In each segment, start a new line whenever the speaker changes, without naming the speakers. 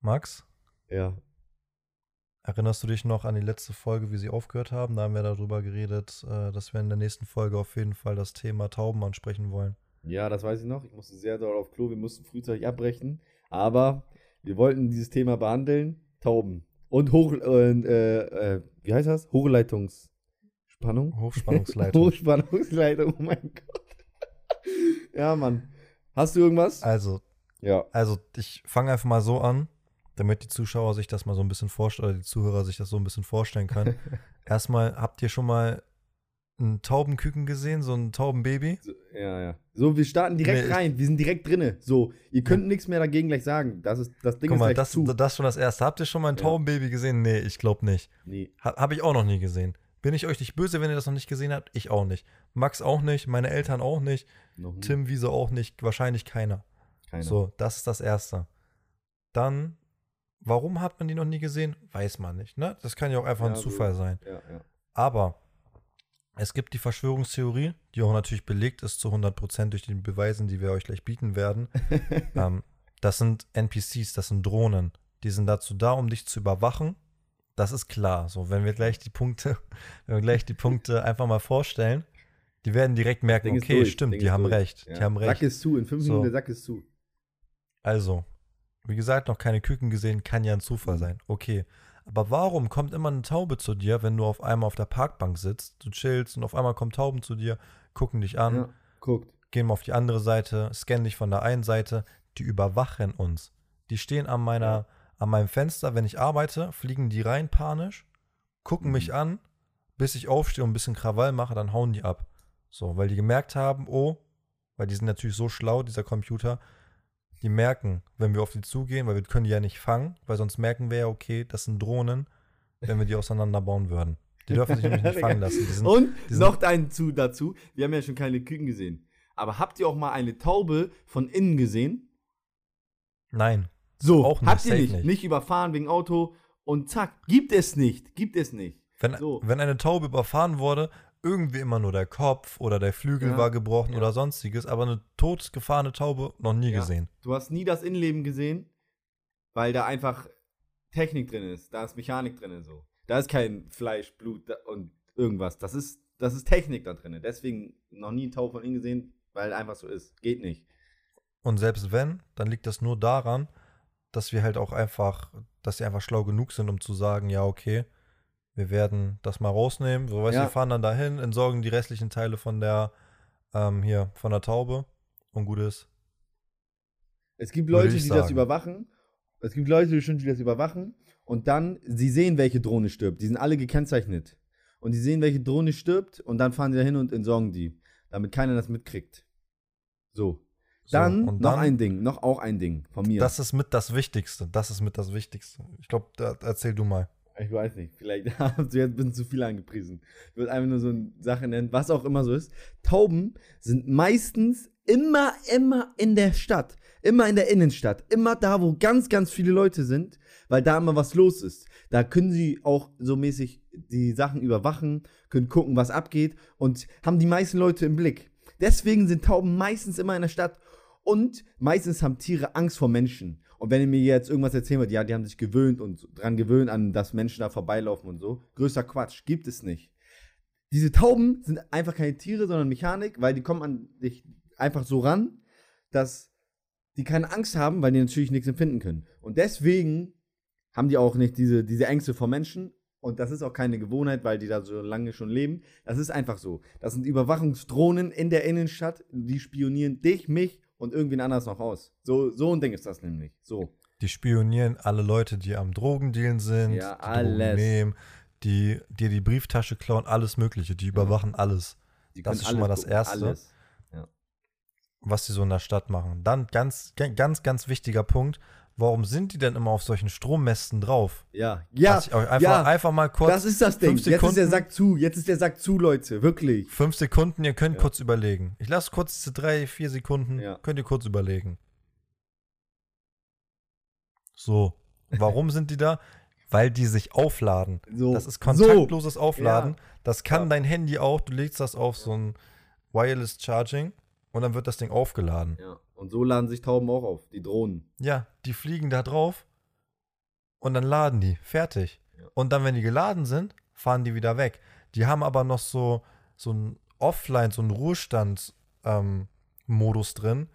Max,
Ja.
erinnerst du dich noch an die letzte Folge, wie sie aufgehört haben? Da haben wir darüber geredet, äh, dass wir in der nächsten Folge auf jeden Fall das Thema Tauben ansprechen wollen.
Ja, das weiß ich noch. Ich musste sehr doll auf Klo. Wir mussten frühzeitig abbrechen. Aber wir wollten dieses Thema behandeln. Tauben. Und Hoch... Äh, äh, wie heißt das? Hochleitungsspannung?
Hochspannungsleitung.
Hochspannungsleitung. Oh mein Gott. ja, Mann. Hast du irgendwas?
also,
Ja.
also ich fange einfach mal so an, damit die Zuschauer sich das mal so ein bisschen vorstellen, oder die Zuhörer sich das so ein bisschen vorstellen können. Erstmal, habt ihr schon mal ein Taubenküken gesehen, so ein Taubenbaby?
So, ja, ja. So, wir starten direkt
Nee,
rein. Wir sind direkt drinne. So, ihr könnt nichts mehr dagegen gleich sagen. Das, ist, das Ding
Guck
ist
mal, das,
zu.
das schon das erste. Habt ihr schon mal ein
Ja.
Taubenbaby gesehen? Nee, ich glaube nicht.
nee.
Ha, Habe ich auch noch nie gesehen. Bin ich euch nicht böse, wenn ihr das noch nicht gesehen habt? Ich auch nicht. Max auch nicht, meine Eltern auch nicht. Tim Wiese auch nicht, wahrscheinlich keiner.
Keiner.
So, das ist das Erste. Dann, warum hat man die noch nie gesehen? Weiß man nicht, ne? Das kann ja auch einfach
Ja,
ein. Zufall sein.
Ja, ja.
Aber es gibt die Verschwörungstheorie, die auch natürlich belegt ist zu 100% durch die Beweisen, die wir euch gleich bieten werden. ähm, das sind NPCs, das sind Drohnen. Die sind dazu da, um dich zu überwachen. Das ist klar. So, wenn wir gleich die Punkte, wenn wir gleich die Punkte einfach mal vorstellen, die werden direkt merken, okay,
durch,
stimmt, die haben recht.
Ja.
Die haben
Sack
recht.
ist zu. In fünf. Minuten der Sack ist zu.
Also, wie gesagt, noch keine Küken gesehen, kann ja ein Zufall sein. Okay. Aber warum kommt immer eine Taube zu dir, wenn du auf einmal auf der Parkbank sitzt, du chillst und auf einmal kommen Tauben zu dir, gucken dich an,
Ja. Guckt.
gehen mal auf die andere Seite, scannen dich von der einen Seite, die überwachen uns. Die stehen an meiner,
Ja.
an meinem Fenster, wenn ich arbeite, fliegen die rein panisch, gucken
Mhm.
mich an, bis ich aufstehe und ein bisschen Krawall mache, dann hauen die ab. So, weil die gemerkt haben, oh, weil die sind natürlich so schlau, dieser Computer, die merken, wenn wir auf die zugehen, weil wir können die ja nicht fangen, weil sonst merken wir ja, okay, das sind Drohnen, wenn wir die auseinanderbauen würden. Die dürfen sich nämlich nicht fangen lassen. Sind,
Und noch ein zu dazu. Wir haben ja schon keine Küken gesehen. Aber habt ihr auch mal eine Taube von innen gesehen?
nein,
So,
Auch nicht,
habt ihr nicht.
nicht.
Nicht überfahren wegen Auto und zack. Gibt es nicht. Gibt es nicht.
Wenn,
So.
wenn eine Taube überfahren wurde, irgendwie immer nur der Kopf oder der Flügel
Ja,
war gebrochen
ja.
oder sonstiges, aber eine totgefahrene Taube noch nie
Ja.
gesehen.
Du hast nie das Innenleben gesehen, weil da einfach Technik drin ist. Da ist Mechanik drin. So. Da ist kein Fleisch, Blut und irgendwas. Das ist, das ist Technik da drin. Deswegen noch nie eine Taube von innen gesehen, weil einfach so ist. Geht nicht.
Und selbst wenn, dann liegt das nur daran, dass wir halt auch einfach, dass sie einfach schlau genug sind, um zu sagen, ja, okay, wir werden das mal rausnehmen. So, weißt
Ja.
wir fahren dann dahin, entsorgen die restlichen Teile von der, ähm, hier, von der Taube und gut ist.
Es gibt Leute, die das
sagen.
überwachen. Es gibt Leute, die schon die das überwachen. Und dann, sie sehen, welche Drohne stirbt. Die sind alle gekennzeichnet. Und die sehen, welche Drohne stirbt. Und dann fahren sie da hin und entsorgen die. Damit keiner das mitkriegt. So.
So,
Dann
und
noch
dann-
ein Ding. Noch auch ein Ding von mir.
Das ist mit das Wichtigste. Das ist mit das Wichtigste. Ich glaube, da erzähl du mal.
Ich weiß nicht, vielleicht hast du jetzt ein bisschen zu viel angepriesen. Ich würde einfach nur so eine Sache nennen, was auch immer so ist. Tauben sind meistens immer, immer in der Stadt. Immer in der Innenstadt. Immer da, wo ganz, ganz viele Leute sind, weil da immer was los ist. Da können sie auch so mäßig die Sachen überwachen, können gucken, was abgeht und haben die meisten Leute im Blick. Deswegen sind Tauben meistens immer in der Stadt und meistens haben Tiere Angst vor Menschen. Und wenn ihr mir jetzt irgendwas erzählen wollt, ja, die haben sich gewöhnt und dran gewöhnt, an dass Menschen da vorbeilaufen und so, größter Quatsch, gibt es nicht. Diese Tauben sind einfach keine Tiere, sondern Mechanik, weil die kommen an dich einfach so ran, dass die keine Angst haben, weil die natürlich nichts empfinden können. Und deswegen haben die auch nicht diese, diese Ängste vor Menschen. Und das ist auch keine Gewohnheit, weil die da so lange schon leben. Das ist einfach so. Das sind Überwachungsdrohnen in der Innenstadt, die spionieren dich, mich und irgendwen anders noch aus. So, so ein Ding ist das nämlich. So.
Die spionieren alle Leute, die am Drogendealen sind,
Ja,
die Drogen
alles.
nehmen, die dir die Brieftasche klauen, alles Mögliche. Die überwachen alles,
Die
Das ist schon mal das Erste.
Alles.
was sie so in der Stadt machen. Dann ganz, ga- ganz, ganz wichtiger Punkt. Warum sind die denn immer auf solchen Strommästen drauf?
Ja, ja,
einfach,
ja.
einfach mal kurz.
das ist das Ding.
fünf
Jetzt ist der
Sekunden.
Sack zu. Jetzt ist der Sack zu, Leute. Wirklich.
Fünf Sekunden, ihr könnt
Ja.
kurz überlegen. Ich lasse kurz diese drei, vier Sekunden,
Ja.
könnt ihr kurz überlegen. So, warum sind die da? Weil die sich aufladen.
So.
Das ist kontaktloses Aufladen. Das kann dein Handy auch. Du legst das auf so ein Wireless Charging und dann wird das Ding aufgeladen.
Ja. Und so laden sich Tauben auch auf. Die Drohnen.
Ja, die fliegen da drauf, und dann laden die. Fertig.
Ja.
Und dann, wenn die geladen sind, fahren die wieder weg. Die haben aber noch so, so ein Offline, so einen Ruhestand-Modus drin,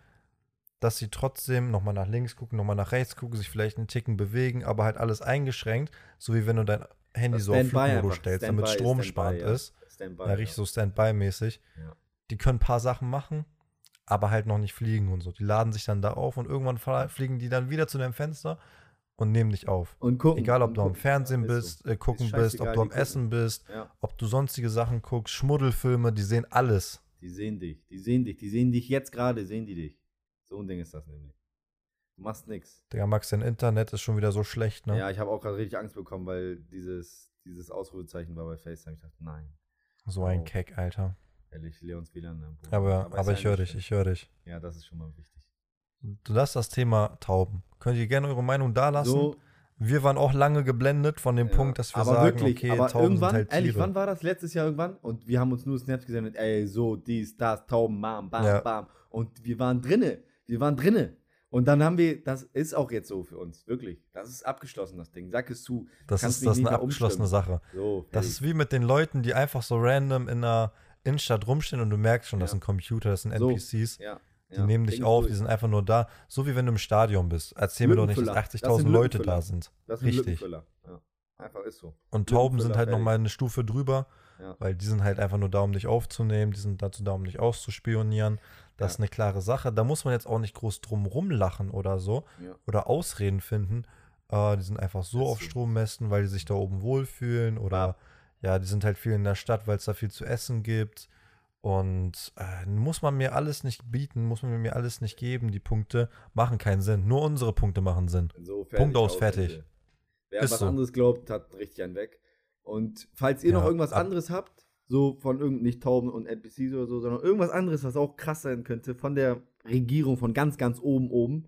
dass sie trotzdem nochmal nach links gucken, nochmal nach rechts gucken, sich vielleicht einen Ticken bewegen, aber halt alles eingeschränkt, so wie wenn du dein Handy
Das
so auf Flugmodus stellst, damit
ist
stromsparend
Standby, ja.
ist.
Standby.
Ja, richtig so Standby-mäßig.
Ja.
Die können ein paar Sachen machen, aber halt noch nicht fliegen und so. Die laden sich dann da auf und irgendwann fliegen die dann wieder zu deinem Fenster und nehmen dich auf.
Und gucken.
Egal, ob du am. Fernsehen bist, äh, gucken
Ist
bist, ob du am
gucken.
Essen bist.
Ja,
ob du sonstige Sachen guckst, Schmuddelfilme, die sehen alles.
die sehen dich. Die sehen dich. Die sehen dich jetzt gerade, sehen die dich. So ein Ding ist das nämlich. Du machst nix.
Digga, Max, dein Internet ist schon wieder so schlecht, ne?
Ja, ich habe auch gerade richtig Angst bekommen, weil dieses, dieses Ausrufezeichen war bei FaceTime. Ich dachte, nein.
So ein
Oh.
Keck, Alter.
Ehrlich, Leons WLAN. ne.
Aber, aber
ja
ich höre dich, ich höre dich.
Ja, das ist schon mal wichtig.
Du lasst das Thema Tauben. Könnt ihr gerne eure Meinung da lassen?
So,
Wir waren auch lange geblendet von dem
ja.
Punkt, dass wir
aber
sagen,
wirklich,
okay,
aber
Tauben
irgendwann,
sind halt
ehrlich,
Tiere.
wann war das? Letztes Jahr irgendwann? Und wir haben uns nur Snaps gesendet, ey, so, dies, das, Tauben, bam, bam,
Ja.
bam. Und wir waren drinne. Wir waren drinne. Und dann haben wir, das ist auch jetzt so für uns, wirklich. Das ist abgeschlossen, das Ding. Sag es zu.
das
kannst
ist, das ist eine abgeschlossene
umstimmen.
Sache.
So,
Das ist wie mit den Leuten, die einfach so random in einer Innenstadt rumstehen und du merkst schon, das
Ja.
sind Computer, das sind
So.
NPCs.
ja,
Die
ja,
nehmen dich auf,
durch.
die sind einfach nur da. So wie wenn du im Stadion bist. Erzähl mir doch nicht, dass
Lückenfüller. Das
80.000
sind
Leute da sind.
Das sind
richtig.
Einfach ist so.
Und Tauben sind halt nochmal eine Stufe drüber, weil die sind halt einfach nur da, um dich aufzunehmen. Die sind dazu da, um dich auszuspionieren. Das ist eine klare Sache. Da muss man jetzt auch nicht groß drum rumlachen oder so. Oder Ausreden finden. Äh, die sind einfach so
Ist
auf
so.
Strommästen, weil die sich da oben wohlfühlen. Oder ja, die sind halt viel in der Stadt, weil es da viel zu essen gibt. Und äh, muss man mir alles nicht bieten, muss man mir alles nicht geben. Die Punkte machen keinen Sinn. Nur unsere Punkte machen Sinn.
So,
Punkt aus, fertig.
Wer
Ist
was
so.
anderes glaubt, hat richtig einen weg. Und falls ihr
Ja,
noch irgendwas anderes habt, so von irgend nicht Tauben und NPCs oder so, sondern irgendwas anderes, was auch krass sein könnte, von der Regierung, von ganz, ganz oben, oben,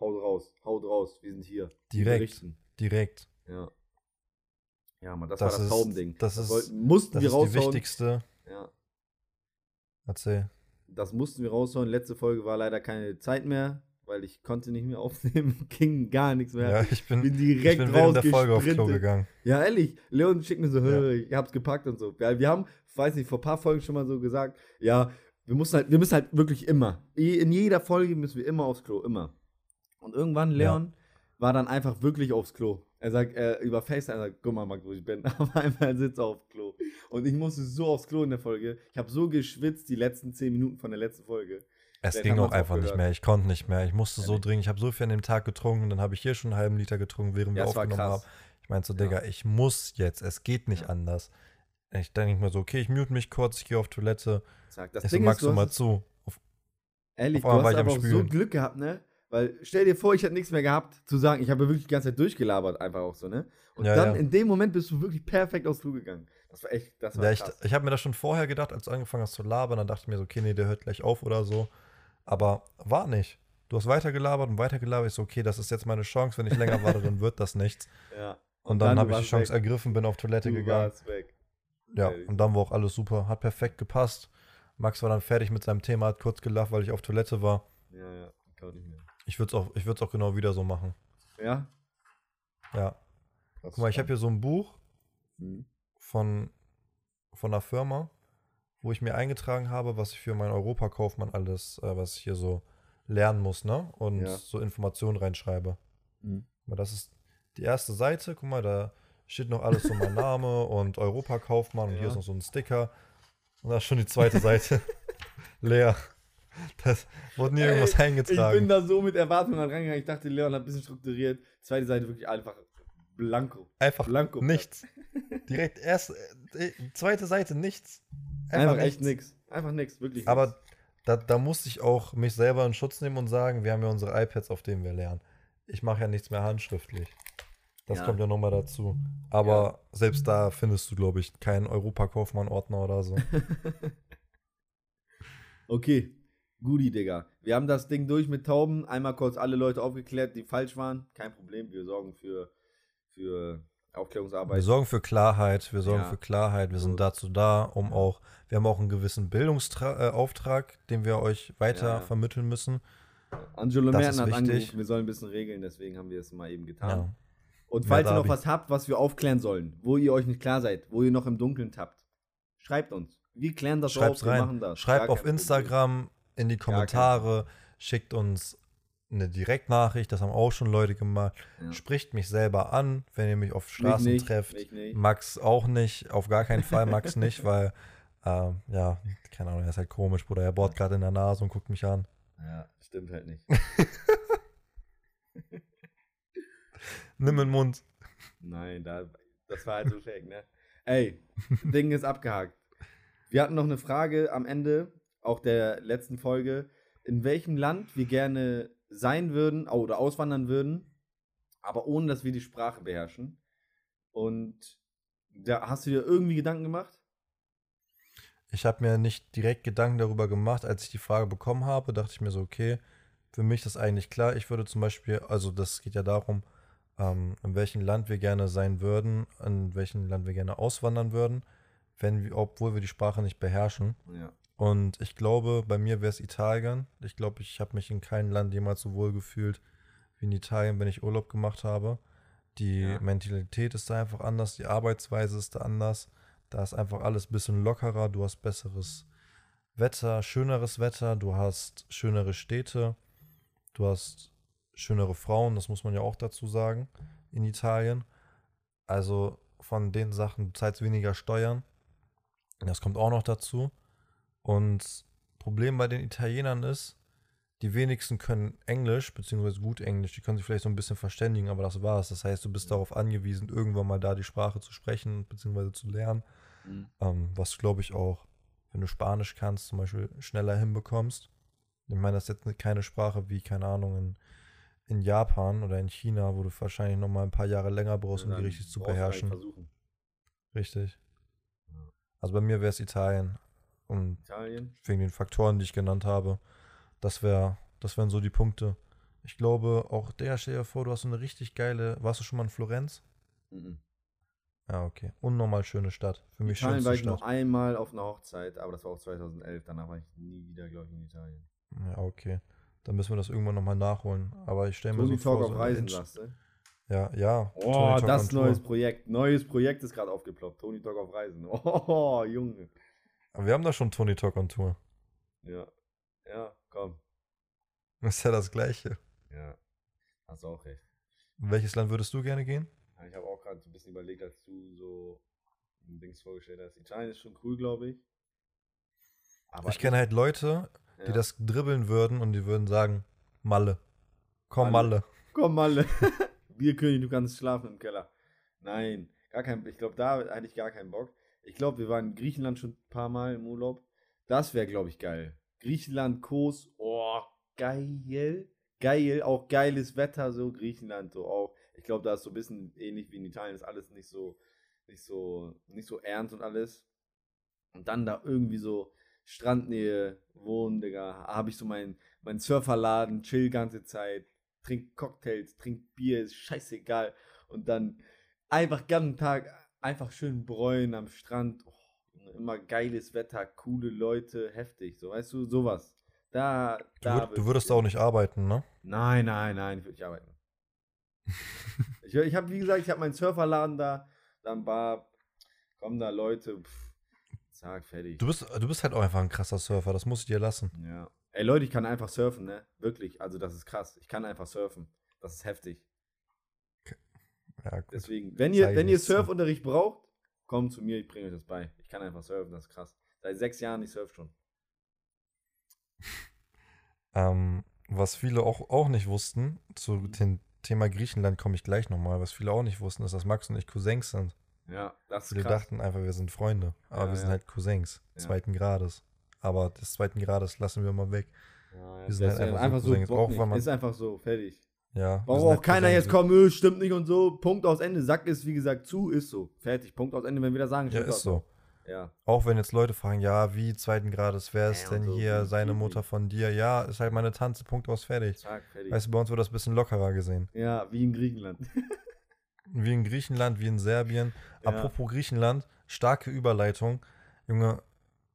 haut raus, haut raus, wir sind hier.
Direkt. Direkt.
Ja. Ja, Mann, das,
Das
war das
ist-
Taubending.
das ist-
wollten, mussten
Das
wir
ist die
raushauen.
wichtigste.
Ja,
Erzähl.
das mussten wir raushauen. Letzte Folge war leider keine Zeit mehr, weil ich konnte nicht mehr aufnehmen, ging gar nichts mehr.
Ja, ich bin,
bin
ich
direkt
bin während der Folge aufs Klo gegangen.
Ja, ehrlich. Leon schickt mir so,
Ja.
"Hö, ich hab's gepackt und so. Ja, wir haben, weiß nicht, vor ein paar Folgen schon mal so gesagt, ja, wir müssen halt, wir müssen halt wirklich immer. In jeder Folge müssen wir immer aufs Klo, immer. Und irgendwann, Leon, war dann einfach wirklich aufs Klo. Er sagt, äh, über FaceTime, er sagt, guck mal, Max, wo ich bin. Auf einmal sitzt er aufs Klo. Und ich musste so aufs Klo in der Folge. Ich habe so geschwitzt die letzten zehn Minuten von der letzten Folge.
Es
Vielleicht
ging auch einfach nicht mehr. Ich konnte nicht mehr. Ich musste so
Ehrlich?
dringend. Ich habe so viel an dem Tag getrunken. Dann habe ich hier schon einen halben Liter getrunken, während
Ja,
wir aufgenommen haben. Ich meinte so,
Ja.
Digga, ich muss jetzt. Es geht nicht
Ja.
anders. Ich denke mir so, okay, ich mute mich kurz, ich gehe auf Toilette.
Sag, das
Ich so,
Ding
Max,
ist, du
mal zu. Auf,
ehrlich,
auf
du hast aber auch so. Glück gehabt, ne? Weil stell dir vor, ich hätte nichts mehr gehabt zu sagen. Ich habe wirklich die ganze Zeit durchgelabert, einfach auch so, ne? Und
Ja,
dann
ja.
in dem Moment bist du wirklich perfekt aufs Klo gegangen. Das war echt, das war
ja, ich ich habe mir das schon vorher gedacht, als du angefangen hast zu labern. Dann dachte ich mir so, okay, nee, der hört gleich auf oder so. Aber war nicht. Du hast weitergelabert und weitergelabert. Ich so, okay, das ist jetzt meine Chance. Wenn ich länger warte, dann wird das nichts.
ja.
Und, dann,
du
habe ich die Chance
weg.
ergriffen, bin auf Toilette
Du
gegangen.
warst weg.
Ja, und dann war auch alles super. Hat perfekt gepasst. Max war dann fertig mit seinem Thema, hat kurz gelacht, weil ich auf Toilette war.
Ja, ja, kann nicht mehr.
Ich würde es auch, ich auch genau wieder so machen.
Ja?
Ja.
Krass,
Guck mal, ich habe hier so ein Buch
Mhm.
von, von einer Firma, wo ich mir eingetragen habe, was ich für meinen Europakaufmann alles, äh, was ich hier so lernen muss, ne? Und
Ja.
so Informationen reinschreibe.
Mhm.
Guck mal, das ist die erste Seite. Guck mal, da steht noch alles so mein Name und Europakaufmann und hier
Ja.
ist noch so ein Sticker. Und da ist schon die zweite Seite leer. Das wurde nie
Ey,
irgendwas
Ich bin
eingetragen.
da so mit Erwartungen reingegangen. Ich dachte, Leon hat ein bisschen strukturiert. Zweite Seite wirklich einfach blanko.
Einfach
Blanko.
nichts. Direkt erst, äh, zweite Seite nichts.
Einfach, echt nix. Einfach nix, wirklich
Aber
nix.
da, da musste ich auch mich selber in Schutz nehmen und sagen, wir haben ja unsere iPads, auf denen wir lernen. Ich mache ja nichts mehr handschriftlich. Das
Ja.
kommt ja nochmal dazu. Aber selbst da findest du, glaube ich, keinen Europakaufmann-Ordner oder so.
Okay, Goodie, Digga. Wir haben das Ding durch mit Tauben. Einmal kurz alle Leute aufgeklärt, die falsch waren. Kein Problem, wir sorgen für, für Aufklärungsarbeit.
Wir sorgen für Klarheit, wir sorgen
Ja.
für Klarheit, wir
So.
sind dazu da, um auch, wir haben auch einen gewissen Bildungsauftrag, äh, den wir euch weiter
Ja,
vermitteln müssen.
Angelo Merten hat angerufen, wir sollen ein bisschen regeln, deswegen haben wir es mal eben getan.
Ja.
Und falls ihr noch was habt, was wir aufklären sollen, wo ihr euch nicht klar seid, wo ihr noch im Dunkeln tappt, schreibt uns. Wir klären das
Schreibt's
auf, wir machen
rein.
das.
Schreibt auf. Instagram in die Kommentare, schickt uns eine Direktnachricht, das haben auch schon Leute gemacht.
Ja.
Spricht mich selber an, wenn ihr mich auf Straßen
nicht,
trefft.
nicht.
Max auch nicht, auf gar keinen Fall Max nicht, weil, ähm, ja, keine Ahnung, er ist halt komisch, Bruder. Er bohrt gerade in der Nase und guckt mich an.
Ja, stimmt halt nicht.
Nimm den Mund.
Nein, da, das war halt so fake, ne? Ey, Ding ist abgehakt. Wir hatten noch eine Frage am Ende, auch der letzten Folge, in welchem Land wir gerne sein würden oder auswandern würden, aber ohne, dass wir die Sprache beherrschen. Und da hast du dir irgendwie Gedanken gemacht?
Ich habe mir nicht direkt Gedanken darüber gemacht, als ich die Frage bekommen habe, dachte ich mir so, okay, für mich ist eigentlich klar, ich würde zum Beispiel, also das geht ja darum, ähm, in welchem Land wir gerne sein würden, in welchem Land wir gerne auswandern würden, wenn wir, obwohl wir die Sprache nicht beherrschen.
Ja.
Und ich glaube, bei mir wäre es Italien. Ich glaube, ich habe mich in keinem Land jemals so wohl gefühlt wie in Italien, wenn ich Urlaub gemacht habe. Die
Ja.
Mentalität ist da einfach anders, die Arbeitsweise ist da anders. Da ist einfach alles ein bisschen lockerer, du hast besseres Wetter, schöneres Wetter, du hast schönere Städte, du hast schönere Frauen, das muss man ja auch dazu sagen, in Italien. Also von den Sachen, du zahlst weniger Steuern. Das kommt auch noch dazu. Und Problem bei den Italienern ist, die wenigsten können Englisch, beziehungsweise gut Englisch, die können sich vielleicht so ein bisschen verständigen, aber das war's. Das heißt, du bist darauf angewiesen, irgendwann mal da die Sprache zu sprechen, beziehungsweise zu lernen.
Mhm.
Ähm, was glaube ich auch, wenn du Spanisch kannst, zum Beispiel schneller hinbekommst. Ich meine, das ist jetzt keine Sprache wie, keine Ahnung, in, in Japan oder in China, wo du wahrscheinlich noch mal ein paar Jahre länger brauchst, um die richtig zu
halt
beherrschen. Richtig. Also bei mir wäre es Italien. Und
Italien?
wegen den Faktoren, die ich genannt habe. Das wäre, das wären so die Punkte. Ich glaube, auch der, stell dir vor, du hast so eine richtig geile. Warst du schon mal in Florenz?
Mhm.
Ja, okay. Unnormal schöne Stadt. Für mich
Italien war
schönste
ich
Stadt.
noch einmal auf einer Hochzeit, aber das war auch 2011. Danach war ich nie wieder, glaube ich, in Italien.
Ja, okay. Dann müssen wir das irgendwann nochmal nachholen. Aber ich stelle mir
Tony
so vor.
Talk
so
auf
eine
Reisen, sagst du?
Ja, ja.
Oh, das neues. Projekt. Neues Projekt ist gerade aufgeploppt. Tony Talk auf Reisen. Oh, Junge.
Aber wir haben da schon Tony Talk on Tour.
Ja. Ja, komm.
Das ist ja das Gleiche.
Ja. Hast du auch recht.
In welches Land würdest du gerne gehen?
Ja, Ich habe auch gerade so ein bisschen überlegt, als du so ein Dings vorgestellt hast. Italien ist schon cool, glaube ich. Aber
ich kenne halt Leute, die
ja.
das dribbeln würden und die würden sagen, Malle. Komm,
Malle.
Malle.
Komm, Malle. Bierkönig, du kannst schlafen im Keller. Nein, gar kein. Ich glaube, da hatte ich gar keinen Bock. Ich glaube, wir waren in Griechenland schon ein paar Mal im Urlaub. Das wäre, glaube ich, geil. Griechenland, Kos, oh, geil. Geil, auch geiles Wetter, so Griechenland, so auch. Ich glaube, da ist so ein bisschen ähnlich wie in Italien, ist alles nicht so, nicht so, nicht so ernst und alles. Und dann da irgendwie so Strandnähe wohnen, Digga. Habe ich so meinen mein Surferladen, chill ganze Zeit, trink Cocktails, trink Bier, ist scheißegal. Und dann einfach ganzen Tag einfach schön bräunen am Strand. Oh, immer geiles Wetter, coole Leute, heftig. So, weißt du, sowas. Da,
Du,
da
würd, du würdest auch nicht arbeiten, ne?
Nein, nein, nein, ich würde nicht arbeiten. ich ich habe, wie gesagt, ich habe meinen Surferladen da, dann war, kommen da Leute, pff, zack, fertig.
Du bist, du bist halt auch einfach ein krasser Surfer, das muss ich dir lassen.
Ja. Ey, Leute, ich kann einfach surfen, ne? Wirklich, also das ist krass. Ich kann einfach surfen. Das ist heftig.
Ja.
Deswegen, wenn ihr, wenn ihr. Surfunterricht braucht, kommt zu mir, ich bringe euch das bei. Ich kann einfach surfen, das ist krass. Seit sechs Jahren, ich surf schon.
Ähm, was viele auch, auch nicht wussten, zu dem Thema Griechenland komme ich gleich nochmal, was viele auch nicht wussten, ist, dass Max und ich Cousins sind.
Ja, das ist
Viele dachten einfach, wir sind Freunde, aber
Ja,
wir sind
ja.
halt Cousins, zweiten Grades. Aber des zweiten Grades lassen wir mal weg.
Ja,
wir sind halt einfach so
einfach so. Bock
Auch man-
ist einfach so, fertig.
Ja. sind
auch keiner jetzt kommen, öh, stimmt nicht und so. Punkt aus Ende. Sack ist, wie gesagt, zu, ist so. Fertig. Punkt aus Ende, wenn wir das sagen.
Ja, ist so.
Ja.
Auch wenn jetzt Leute fragen, ja, wie zweiten Grades, wer ist
Ja,
denn
so,
hier seine Mutter von dir? Ja, ist halt meine Tante, Punkt aus, fertig.
Zack, fertig.
Weißt du, bei uns wird das ein bisschen lockerer gesehen.
ja, wie in Griechenland.
Wie in Griechenland, wie in Serbien.
Ja.
Apropos Griechenland, starke Überleitung. Junge,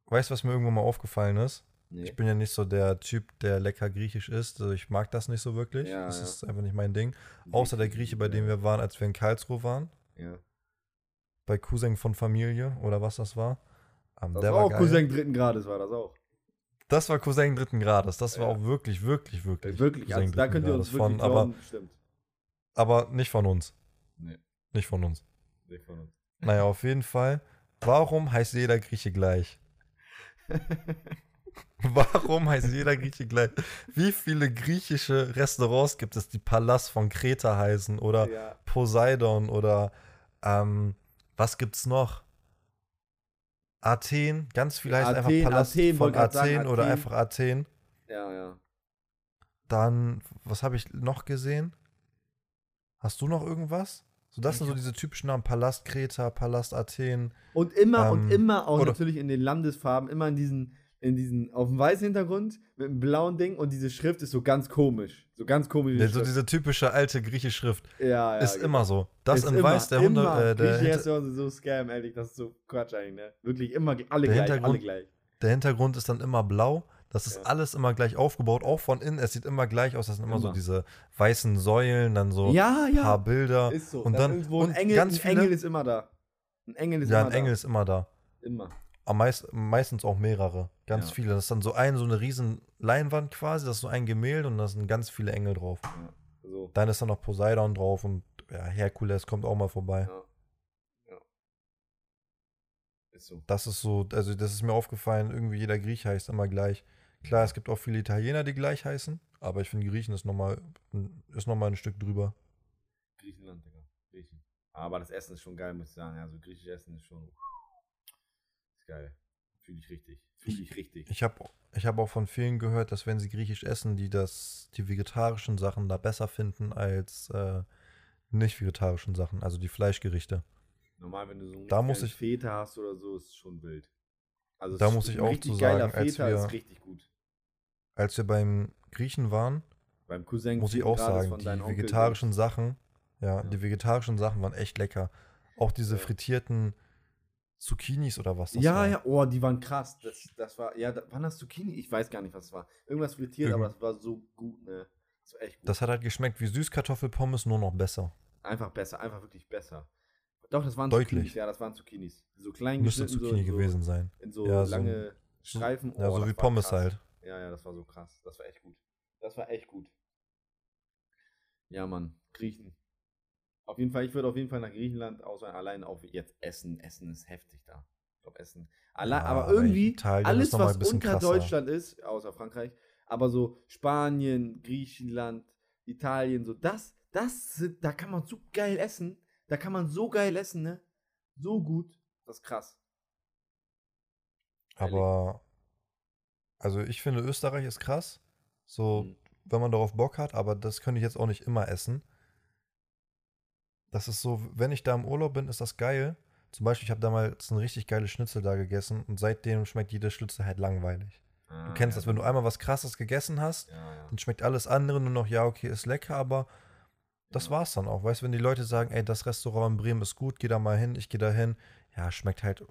weißt du, was mir irgendwann mal aufgefallen ist?
Nee.
Ich bin ja nicht so der Typ, der lecker griechisch isst. Also ich mag das nicht so wirklich.
Ja,
das
ja.
ist einfach nicht mein Ding. Außer der Grieche, bei dem wir waren, als wir in Karlsruhe waren.
Ja.
Bei Cousin von Familie oder was das war. Ähm,
Das war
war
auch
geil.
Cousin dritten Grades, war das auch.
Das war Cousin dritten Grades. Das war auch wirklich, wirklich, wirklich.
Wirklich,
Cousin
also da könnt ihr uns wirklich
von, aber,
glauben, stimmt.
aber nicht von uns.
Nee,
Nicht von uns.
nee, von uns.
Naja, auf jeden Fall. Warum heißt jeder Grieche gleich? Warum heißt jeder Grieche gleich? Wie viele griechische Restaurants gibt es, die Palast von Kreta heißen oder
ja,
Poseidon oder ähm, was gibt's noch? Athen, ganz viel heißt einfach
Athen,
Palast
Athen,
von Athen
sagen,
oder
Athen.
einfach Athen.
ja, ja.
Dann, was habe ich noch gesehen? Hast du noch irgendwas? So, das sind so diese typischen Namen: Palast Kreta, Palast Athen.
Und immer
Ähm,
und immer auch natürlich in den Landesfarben, immer in diesen, in diesen, auf dem weißen Hintergrund mit einem blauen Ding und diese Schrift ist so ganz komisch. So ganz komisch.
Ja, so diese typische alte griechische Schrift.
ja, ja,
ist
genau.
immer so. Das
Ist
in
immer,
weiß, der Hunde, äh, der, Hinter,
so Scam, ehrlich, das ist so Quatsch eigentlich, ne? Wirklich immer alle
Der
gleich, alle
Hintergrund-
gleich.
der Hintergrund ist dann immer blau. Das ist
Ja.
alles immer gleich aufgebaut, auch von innen. Es sieht immer gleich aus. Das sind immer, so
Immer.
diese weißen Säulen, dann so
Ja,
ein paar
ja.
Bilder.
Ist so.
Und
Dann
dann
irgendwo
und
ein Engel,
ganz
ein
viele.
Engel ist immer da. Ein Engel ist
ja,
immer
ein Engel
da.
ist immer da.
Immer.
Am meist, meistens auch mehrere. Ganz
Ja.
viele. Das ist dann so ein, so eine riesen Leinwand quasi. Das ist so ein Gemälde und da sind ganz viele Engel drauf.
Ja. So.
Dann ist da noch Poseidon drauf und ja, Herkules kommt auch mal vorbei.
Ja. Ist so.
Das ist so, also das ist mir aufgefallen, irgendwie jeder Griech heißt immer gleich. Klar, es gibt auch viele Italiener, die gleich heißen, aber ich finde Griechen ist nochmal ist noch mal ein Stück drüber.
Griechenland, Digga. Griechen. Aber das Essen ist schon geil, muss ich sagen. Also griechisch Essen ist schon. Ist geil. Fühle ich richtig. Fühle ich richtig.
Ich habe ich hab auch von vielen gehört, dass wenn sie griechisch essen, die das, die vegetarischen Sachen da besser finden als äh, nicht vegetarischen Sachen, also die Fleischgerichte.
Normal, wenn du so einen
Da
richtig
muss
geilen
ich-
Feta hast oder so, ist schon wild. Also
Da muss ich auch zu
geiler
sagen, als
Feta
wir-
ist richtig gut.
Als wir beim Griechen waren,
Beim Cousin
muss ich auch sagen, die vegetarischen Sachen, ja,
Ja.
die vegetarischen Sachen waren echt lecker. Auch diese
Ja.
frittierten Zucchinis oder was das
ja,
war.
ja, oh, die waren krass. Das, das war, ja, da, waren das Zucchini? Ich weiß gar nicht, was es war. Irgendwas frittiert,
Irgend-
aber das war so gut, ne? Das war echt gut.
Das hat halt geschmeckt wie Süßkartoffelpommes, nur noch besser.
einfach besser, einfach wirklich besser. Doch, das waren
Deutlich.
Zucchinis, ja, das waren Zucchinis. So klein
Müsste Zucchini
so,
gewesen sein.
So, in so
Ja, so-
lange
so-
Streifen.
ja,
Oh,
so
das
wie Pommes
krass.
halt.
Ja, ja, das war so krass. Das war echt gut. Das war echt gut. Ja, Mann, Griechen. Auf jeden Fall, ich würde auf jeden Fall nach Griechenland ausweichen. Allein auf jetzt Essen. Essen ist heftig da. Ich glaube, Essen. Allein,
Ja,
aber irgendwie,
Italien
alles, was unter
krasser.
Deutschland ist, außer Frankreich, aber so Spanien, Griechenland, Italien, so das, das, da kann man so geil essen. Da kann man so geil essen, ne? So gut. Das ist krass.
Aber, also ich finde, Österreich ist krass. So,
Mhm.
wenn man darauf Bock hat, aber das könnte ich jetzt auch nicht immer essen. Das ist so, wenn ich da im Urlaub bin, ist das geil. Zum Beispiel, ich habe damals ein richtig geiles Schnitzel da gegessen und seitdem schmeckt jeder Schnitzel halt langweilig. Du kennst das, wenn du einmal was krasses gegessen hast,
Ah, Ja, ja.
dann schmeckt alles andere nur noch, ja, okay, ist lecker, aber das
Ja.
war's dann auch. Weißt du, wenn die Leute sagen, ey, das Restaurant in Bremen ist gut, geh da mal hin, ich geh da hin, ja, schmeckt halt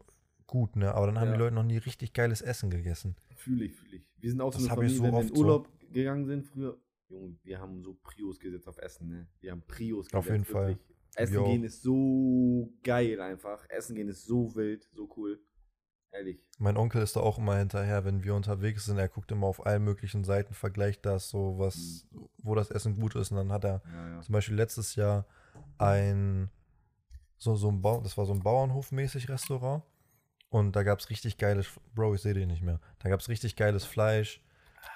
gut, ne? Aber dann haben
Ja.
die Leute noch nie richtig geiles Essen gegessen.
Fühle ich, fühle ich. Wir sind auch so
Das
eine Familie,
so
wenn wir in
so.
Urlaub gegangen sind früher. Junge, wir haben so Prios gesetzt auf Essen, ne? Wir haben Prios gesetzt.
Auf jeden Fall.
Essen
Wir
gehen ist so geil einfach. Essen gehen ist so wild, so cool. Ehrlich.
Mein Onkel ist da auch immer hinterher, wenn wir unterwegs sind. Er guckt immer auf allen möglichen Seiten, vergleicht das so, was, wo das Essen gut ist. Und dann hat er
Ja, ja.
zum Beispiel letztes Jahr ein, so, so ein Bau, das war so ein Bauernhofmäßig Restaurant. Und da gab es richtig geiles, Bro, ich sehe den nicht mehr. Da gab es richtig geiles Fleisch.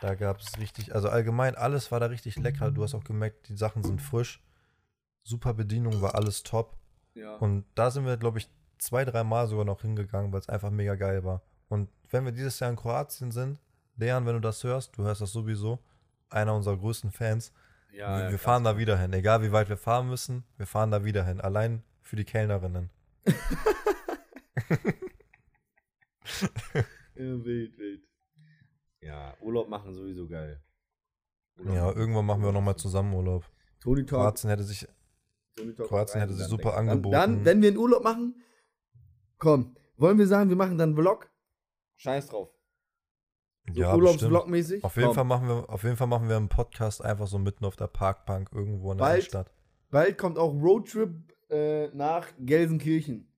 Da gab es richtig, also allgemein, alles war da richtig lecker. Du hast auch gemerkt, die Sachen sind frisch. Super Bedienung, war alles top.
ja.
Und da sind wir, glaube ich, zwei, drei Mal sogar noch hingegangen, weil es einfach mega geil war. Und wenn wir dieses Jahr in Kroatien sind, Leon, wenn du das hörst, du hörst das sowieso, einer unserer größten Fans,
ja,
wir,
ja,
wir fahren da wieder hin. Egal wie weit wir fahren müssen, wir fahren da wieder hin. Allein für die Kellnerinnen.
Ja, wild, wild. Ja, Urlaub machen sowieso geil. Urlaub
Ja, irgendwann machen wir
Urlaub
nochmal zusammen Urlaub.
Tony Talk.
Kroatien hätte sich, Kroatien hätte sich super angeboten.
Dann, dann, wenn wir einen Urlaub machen, komm, wollen wir sagen, wir machen dann einen Vlog? Scheiß drauf. So
Ja,
Urlaubsvlog-mäßig.
Auf jeden,
Komm.
Fall machen wir, auf jeden Fall machen wir einen Podcast einfach so mitten auf der Parkbank irgendwo in der
Bald.
Stadt.
Bald kommt auch Roadtrip äh, nach Gelsenkirchen.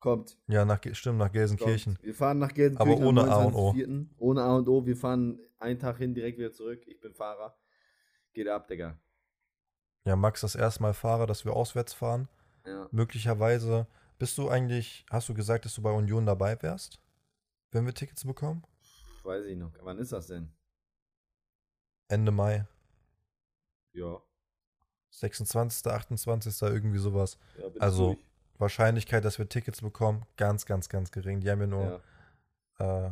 Kommt.
Ja, nach, stimmt, nach Gelsenkirchen.
Kommt. Wir fahren nach Gelsenkirchen.
Aber ohne
am
A und O.
29.04.. Ohne A und O. Wir fahren einen Tag hin, direkt wieder zurück. Ich bin Fahrer. Geht ab, Digga.
Ja, Max, das erste Mal Fahrer, dass wir auswärts fahren.
Ja.
Möglicherweise bist du eigentlich, hast du gesagt, dass du bei Union dabei wärst? Wenn wir Tickets bekommen?
Weiß ich noch. Wann ist das denn?
Ende Mai.
Ja.
26., 28. irgendwie sowas.
ja
Also,
durch.
Wahrscheinlichkeit, dass wir Tickets bekommen, ganz, ganz, ganz gering. Die haben ja nur
Ja.
äh,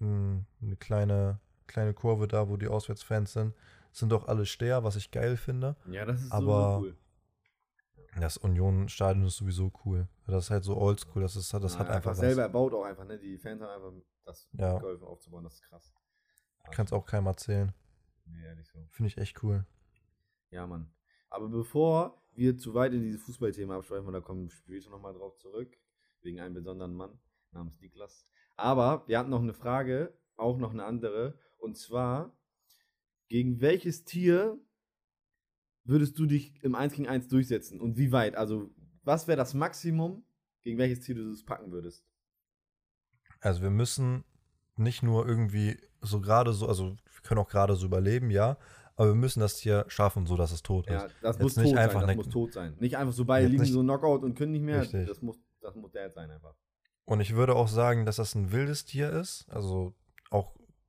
eine, eine kleine, kleine Kurve da, wo die Auswärtsfans sind. Sind doch alle Steher, was ich geil finde.
ja, das ist
Aber-
cool.
Das Union-Stadion ist sowieso cool. Das ist halt so oldschool, das, ist, das hat
Ja,
einfach was.
selber erbaut auch einfach, ne? Die Fans haben einfach das
Ja.
geholfen aufzubauen, das ist krass.
Kannst auch keinem erzählen.
Nee, ehrlich so.
Finde ich echt cool.
Ja, Mann. Aber bevor wir zu weit in dieses Fußballthema abschweifen, da kommen wir später nochmal drauf zurück, wegen einem besonderen Mann namens Niklas. Aber wir hatten noch eine Frage, auch noch eine andere, und zwar, gegen welches Tier würdest du dich im 1 gegen 1 durchsetzen und wie weit? Also, was wäre das Maximum, gegen welches Tier du es packen würdest?
Also wir müssen nicht nur irgendwie so gerade so, also wir können auch gerade so überleben, ja, aber wir müssen das Tier schaffen, so dass es tot
Ja,
ist.
das
Jetzt
muss
nicht
tot
einfach
sein, das muss tot sein. Nicht einfach so beide liegen, so Knockout und können nicht mehr.
Richtig.
Das muss, das muss der sein einfach.
Und ich würde auch sagen, dass das ein wildes Tier ist. Also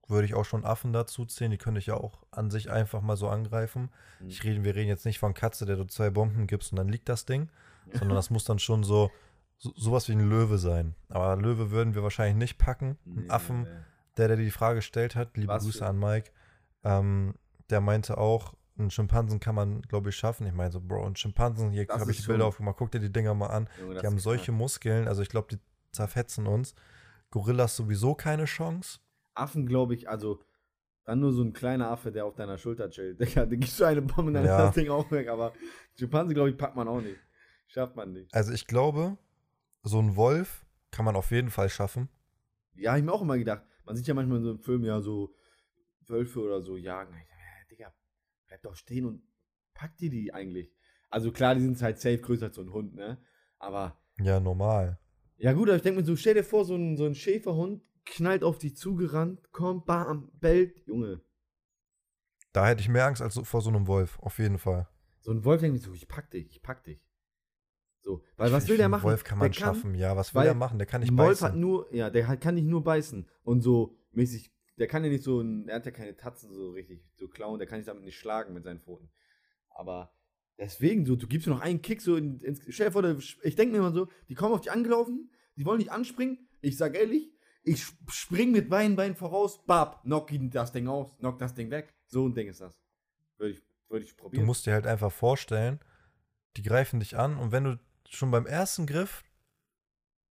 würde ich auch schon Affen dazu zählen, die könnte ich ja auch an sich einfach mal so angreifen.
Mhm.
Ich rede, wir reden jetzt nicht von Katze, der du zwei Bomben gibst und dann liegt das Ding, sondern das muss dann schon so, so sowas wie ein Löwe sein. Aber Löwe würden wir wahrscheinlich nicht packen. Ein
Nee,
Affen,
nee.
der, der die Frage gestellt hat, liebe
Was
Grüße
für-
an Mike, ähm, der meinte auch, einen Schimpansen kann man, glaube ich, schaffen. Ich meine so, Bro, ein Schimpansen, hier habe ich Bilder aufgemacht, guck dir die Dinger mal an.
Junge,
Die haben solche
krank.
Muskeln, also ich glaube, die zerfetzen uns. Gorillas sowieso keine Chance.
Affen, glaube ich, also dann nur so ein kleiner Affe, der auf deiner Schulter chillt. Digga, den gibst du eine Bombe und dann
Ja.
ist das Ding auch weg. Aber Schimpanse, glaube ich, packt man auch nicht. Schafft man nicht.
Also ich glaube, so ein Wolf kann man auf jeden Fall schaffen.
Ja, hab ich mir auch immer gedacht. Man sieht ja manchmal in so einem Film ja so Wölfe oder so jagen. Ich dachte, äh, Digga, bleib doch stehen und pack dir die eigentlich. Also klar, die sind halt safe größer als so ein Hund, ne? Aber
Ja, normal.
Ja gut, aber ich denke mir so, stell dir vor, so ein, so ein Schäferhund knallt auf dich zugerannt, kommt, bam, bellt. Junge,
Da hätte ich mehr Angst als so- vor so einem Wolf, auf jeden Fall.
so ein Wolf denkt mir so, ich pack dich, ich pack dich. So, weil was
Ich
will der machen?
Wolf kann man
der
schaffen, ja. Was will
weil
er machen? Der kann nicht
Wolf
beißen.
hat nur, ja, der hat, kann nicht nur beißen und so mäßig, der kann ja nicht so, er hat ja keine Tatzen so richtig, so klauen, der kann sich damit nicht schlagen mit seinen Pfoten. Aber deswegen, so, du gibst mir noch einen Kick so in, ins, stell dir vor, der, ich denke mir immer so, die kommen auf dich angelaufen, die wollen nicht anspringen, ich sag ehrlich, ich sp- spring mit beiden Beinen voraus, bab, knock ihn das Ding aus, knock das Ding weg. So ein Ding ist das. Würde ich, würde ich
Du
probieren.
musst dir halt einfach vorstellen, die greifen dich an und wenn du schon beim ersten Griff,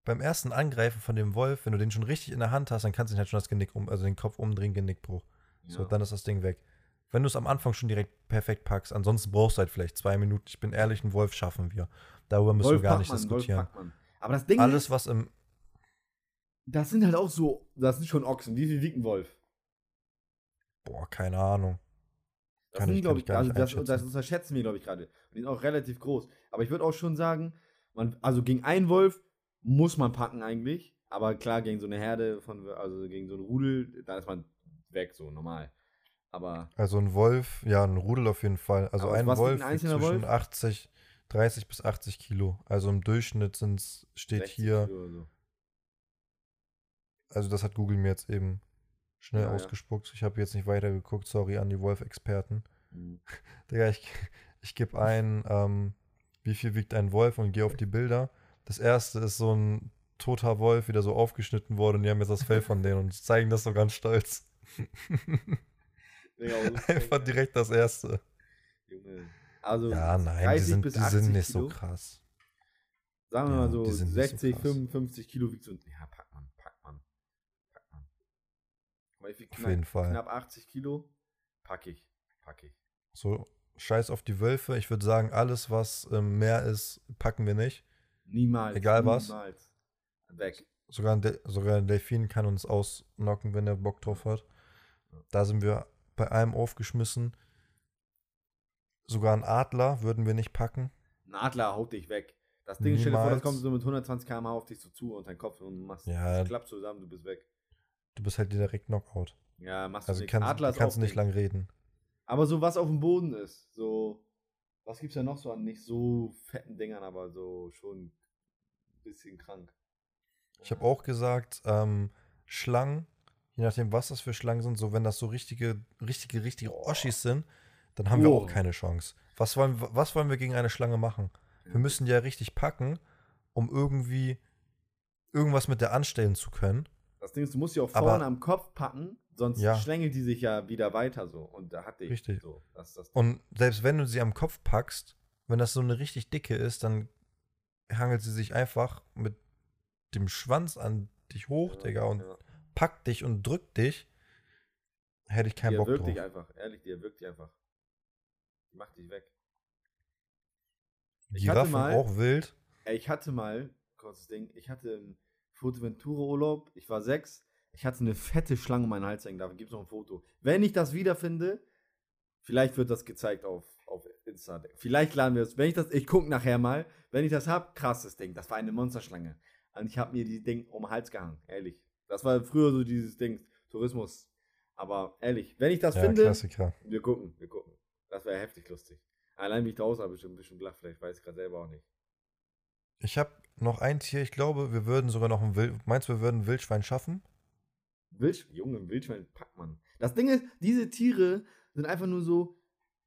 beim ersten Angreifen von dem Wolf, wenn du den schon richtig in der Hand hast, dann kannst du ihn halt schon das Genick um, also den Kopf umdrehen, Genickbruch. So,
Ja.
dann ist das Ding weg. Wenn du es am Anfang schon direkt perfekt packst, ansonsten brauchst du halt vielleicht zwei Minuten. Ich bin ehrlich, einen Wolf schaffen wir. Darüber müssen
Wolf
wir gar nicht
man,
diskutieren.
Aber das Ding
Alles, was im.
Das sind halt auch so, das sind schon Ochsen. Wie viel wiegt ein Wolf?
Boah, keine Ahnung.
Das
Kann
sind,
ich-
glaube
kann
ich, also das, das unterschätzen wir, glaube ich, gerade. Und die sind auch relativ groß. Aber ich würde auch schon sagen, man, also gegen einen Wolf muss man packen eigentlich. Aber klar, gegen so eine Herde von, also gegen so ein Rudel, da ist man weg, so normal. Aber
Also ein Wolf, ja, ein Rudel auf jeden Fall. Also ein Wolf
ein
zwischen
Wolf?
80, 30 bis 80 Kilo. Also im Durchschnitt sind's, steht
60
hier,
so.
Also das hat Google mir jetzt eben schnell
Ja, ja.
ausgespuckt. Ich habe jetzt nicht weitergeguckt, sorry an die Wolf-Experten.
Mhm.
Digga, ich, ich gebe ein, ähm, wie viel wiegt ein Wolf und gehe auf die Bilder. Das erste ist so ein toter Wolf, wie der so aufgeschnitten wurde und die haben jetzt das Fell von denen und zeigen das so ganz stolz.
Digga, so
Einfach direkt das erste.
Junge. Also
Ja, nein, die
30
sind, die
80
sind nicht
Kilo.
so krass.
Sagen wir
Ja,
mal so
die sind nicht so
60,
krass.
55 Kilo wiegt so ein. Ja, pack man, pack man, pack man. Aber ich
Auf
knapp,
jeden Fall.
knapp 80 Kilo, pack ich, pack ich.
So, scheiß auf die Wölfe. Ich würde sagen, alles, was im Meer ist, packen wir nicht.
Niemals.
Egal was.
Niemals. Weg.
Sogar ein, De sogar ein Delfin kann uns ausnocken, wenn er Bock drauf hat. Da sind wir bei allem aufgeschmissen. Sogar einen Adler würden wir nicht packen.
Ein Adler haut dich weg. Das Ding, stell dir vor, das kommt so mit 120 km/h auf dich so zu und dein Kopf und machst,
Ja.
das klappt zusammen, du bist weg.
Du bist halt direkt Knockout.
Ja, machst
Also
du nicht.
kannst,
ist
kannst
auch
nicht lang reden.
Aber so was auf dem Boden ist, so, was gibt's da noch so an nicht so fetten Dingern, aber so schon ein bisschen krank.
Ich habe auch gesagt, ähm, Schlangen, je nachdem, was das für Schlangen sind, so wenn das so richtige, richtige, richtige. Oschis sind, dann haben wir
Oh.
auch keine Chance. Was wollen, was wollen wir gegen eine Schlange machen? Wir müssen die ja richtig packen, um irgendwie irgendwas mit der anstellen zu können.
Das Ding ist, du musst sie auch
Aber-
vorne am Kopf packen, sonst
Ja.
schlängelt die sich ja wieder weiter so. Und da hat die
Richtig.
so. Das, das
Und selbst wenn du sie am Kopf packst, wenn das so eine richtig dicke ist, dann hangelt sie sich einfach mit dem Schwanz an dich hoch, Digga, und
ja.
packt dich und drückt dich. Hätte ich keinen
die
Bock drauf.
dich einfach, ehrlich, die erwürgt dich einfach. Die macht dich weg. Ich hatte
Giraffen
mal-
auch wild.
Ey, ich hatte mal, kurzes Ding, ich hatte Fuerteventura-Urlaub, ich war sechs, ich hatte eine fette Schlange um meinen Hals hängen, da gibt es noch ein Foto. Wenn ich das wiederfinde, vielleicht wird das gezeigt auf, auf Insta. Vielleicht laden wir es, wenn ich das, ich gucke nachher mal, wenn ich das hab, krasses Ding, das war eine Monsterschlange. Und ich habe mir die Ding um den Hals gehangen, ehrlich. Das war früher so dieses Ding, Tourismus. Aber ehrlich, wenn ich das
Ja,
finde,
Klassiker.
wir gucken, wir gucken. Das wäre heftig lustig. Allein wie ich draußen habe, bestimmt ein bisschen flach, vielleicht weiß ich gerade selber auch nicht.
Ich habe noch ein Tier, ich glaube, wir würden sogar noch ein Wild. Meinst du, wir würden ein Wildschwein schaffen?
Wildsch Junge, ein Wildschwein packt man. Das Ding ist, diese Tiere sind einfach nur so,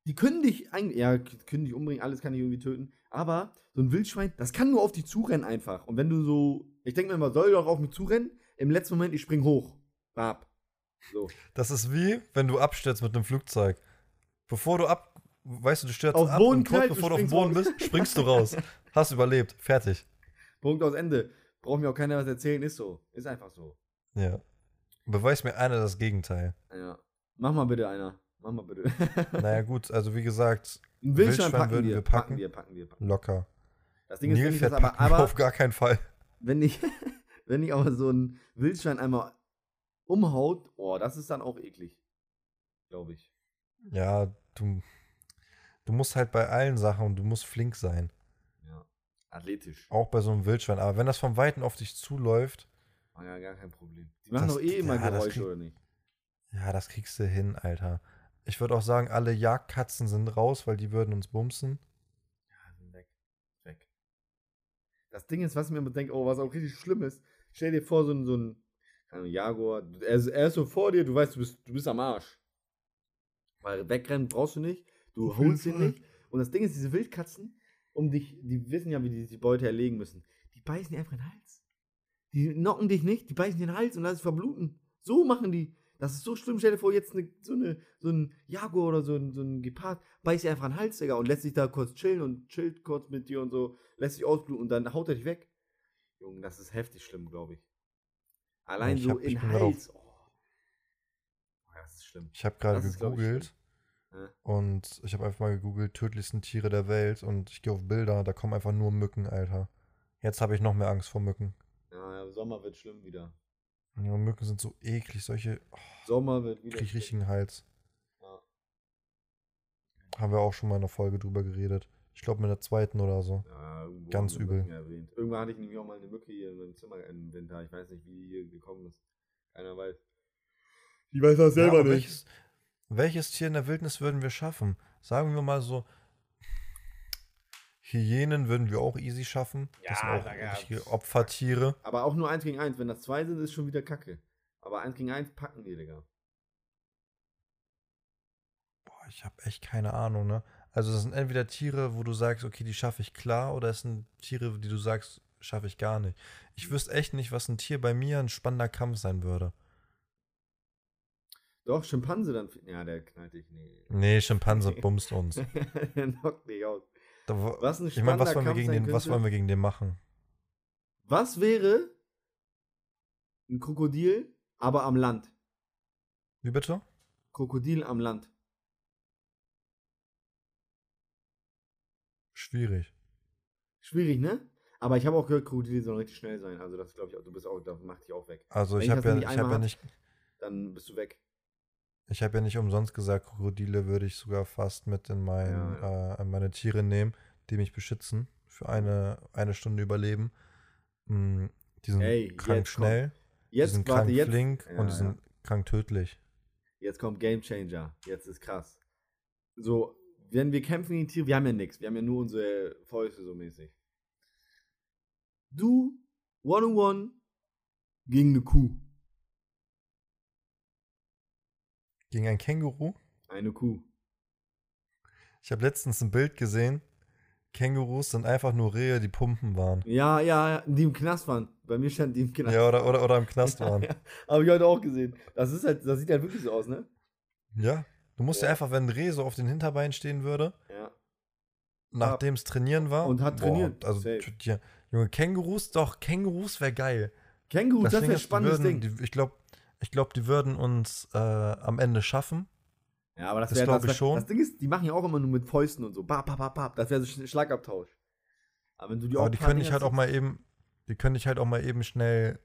die können dich eigentlich, ja, können dich umbringen, alles kann dich irgendwie töten, aber so ein Wildschwein, das kann nur auf dich zurennen einfach. Und wenn du so, ich denke mir immer, soll doch auf mich zurennen, im letzten Moment, ich spring hoch. Bab. So.
Das ist wie, wenn du abstürzt mit einem Flugzeug. Bevor du ab, weißt du, du stürzt
Auf
ab
Boden
und kurz bevor du auf dem Boden
raus.
bist, springst du raus. Hast überlebt. Fertig.
Punkt aus Ende. Braucht mir auch keiner was erzählen, ist so. Ist einfach so.
Ja. Beweis mir einer das Gegenteil.
Ja. Mach mal bitte einer. Mach mal bitte.
Naja, gut, also wie gesagt,
Ein Wildschwein,
Wildschwein
packen
würden
wir,
wir
packen
packen.
wir, packen wir, packen.
locker.
Das Ding ist, wenn ich das aber, aber
auf gar keinen Fall.
wenn ich, wenn ich aber so ein Wildschwein einmal umhaut, oh, das ist dann auch eklig. Glaube ich.
Ja, du, du musst halt bei allen Sachen, du musst flink sein.
Athletisch.
Auch bei so einem Wildschwein. Aber wenn das von Weitem auf dich zuläuft,
War ja gar kein Problem. Die machen
Das-
doch eh immer
ja,
Geräusche, oder nicht?
ja, das kriegst du hin, Alter. Ich würde auch sagen, alle Jagdkatzen sind raus, weil die würden uns bumsen.
Ja, sind weg. Weg. Das Ding ist, was ich mir immer denke, oh, was auch richtig schlimm ist, stell dir vor, so ein, so ein Jaguar, er ist, er ist so vor dir, du weißt, du bist, du bist am Arsch. Weil wegrennen brauchst du nicht, du holst ihn nicht. Und das Ding ist, diese Wildkatzen, um dich, die wissen ja, wie die die Beute erlegen müssen. Die beißen dir einfach in den Hals. Die knocken dich nicht, die beißen dir den Hals und lassen dich verbluten. So machen die. Das ist so schlimm. Stell dir vor, jetzt eine, so, eine, so ein Jaguar oder so ein, so ein Gepard beißt dir einfach in den Hals, Digga, und lässt sich da kurz chillen und chillt kurz mit dir und so, lässt sich ausbluten und dann haut er dich weg. Junge, das ist heftig schlimm, glaube ich. Allein
Ich
so
hab-
in Hals. Oh. Das ist schlimm.
Ich habe gerade gegoogelt
Ja.
und ich habe einfach mal gegoogelt, tödlichsten Tiere der Welt und ich gehe auf Bilder, da kommen einfach nur Mücken, Alter. Jetzt habe ich noch mehr Angst vor Mücken.
Ja, im Sommer wird schlimm wieder.
Ja, Mücken sind so eklig, solche, oh,
Sommer wird wieder.
krieg ich richtigen Hals.
Ja.
Haben wir auch schon mal in einer Folge drüber geredet. Ich glaube mit der zweiten oder so.
Ja, irgendwo
Ganz übel.
Irgendwann hatte ich nämlich auch mal eine Mücke hier in meinem Zimmer im Winter. Ich weiß nicht, wie die hier gekommen ist. Keiner weiß. Ich weiß das
Ja, aber welches, welches Tier in der Wildnis würden wir schaffen? Sagen wir mal so, Hyänen würden wir auch easy schaffen. das sind
Ja,
auch richtige Opfertiere.
Aber auch nur eins gegen eins. Wenn das zwei sind, ist schon wieder kacke. Aber eins gegen eins packen die, Digga.
Boah, ich habe echt keine Ahnung, ne? Also das sind entweder Tiere, wo du sagst, okay, die schaffe ich klar, oder es sind Tiere, die du sagst, schaffe ich gar nicht. Ich wüsste echt nicht, was ein Tier bei mir ein spannender Kampf sein würde.
Doch, Schimpanse dann. Ja, der knallt dich. Nee.
Nee, Schimpanse bumst uns.
der knockt dich aus.
Da,
Was ein
ich meine, was wollen wir gegen den, was wollen wir gegen den machen?
Was wäre ein Krokodil, aber am Land?
Wie bitte?
Krokodil am Land.
Schwierig.
Schwierig, ne? Aber ich habe auch gehört, Krokodile sollen richtig schnell sein. Also das glaube ich auch, du bist auch, das macht dich auch weg.
Also
Wenn
ich habe ja, ich habe ja nicht,
Dann bist du weg.
Ich habe ja nicht umsonst gesagt, Krokodile würde ich sogar fast mit in, mein,
Ja,
Äh, in meine Tiere nehmen, die mich beschützen, für eine, eine Stunde überleben. Mm, die sind
Ey,
krank
jetzt
schnell, die
Jetzt,
sind
warte,
krank
jetzt,
flink
Ja,
und die
ja.
sind krank tödlich.
jetzt kommt Game Changer. Jetzt ist krass. So, wenn wir kämpfen gegen Tiere, wir haben ja nichts. Wir haben ja nur unsere Fäuste so mäßig. Du, one-on-one, gegen eine Kuh.
Gegen ein Känguru?
Eine Kuh.
Ich habe letztens ein Bild gesehen. Kängurus sind einfach nur Rehe, die Pumpen waren.
Ja, ja, ja, die im Knast waren. Bei mir stand die im Knast.
Ja, oder, oder, oder im Knast waren.
Ja, Habe ich heute auch gesehen. Das ist halt, das sieht halt wirklich so aus, ne?
Ja. Du musst ja.
Ja.
einfach, wenn ein Reh so auf den Hinterbeinen stehen würde,
Ja.
nachdem es trainieren war.
Und hat trainiert.
also, Junge, Kängurus, doch, Kängurus wäre geil.
Känguru, das
Ding
wäre ein spannendes
würden,
Ding.
Die, ich glaube, ich glaub, die würden uns äh, am Ende schaffen.
Ja, aber das
das
wäre das,
schon.
Das Ding ist, die machen ja auch immer nur mit Fäusten und so. Bap, bap, bap, bap. Das wäre so Sch- Schlagabtausch. Aber wenn du die
aber
auch
die
paar
können dich halt auch mal eben, die können dich halt auch mal eben schnell,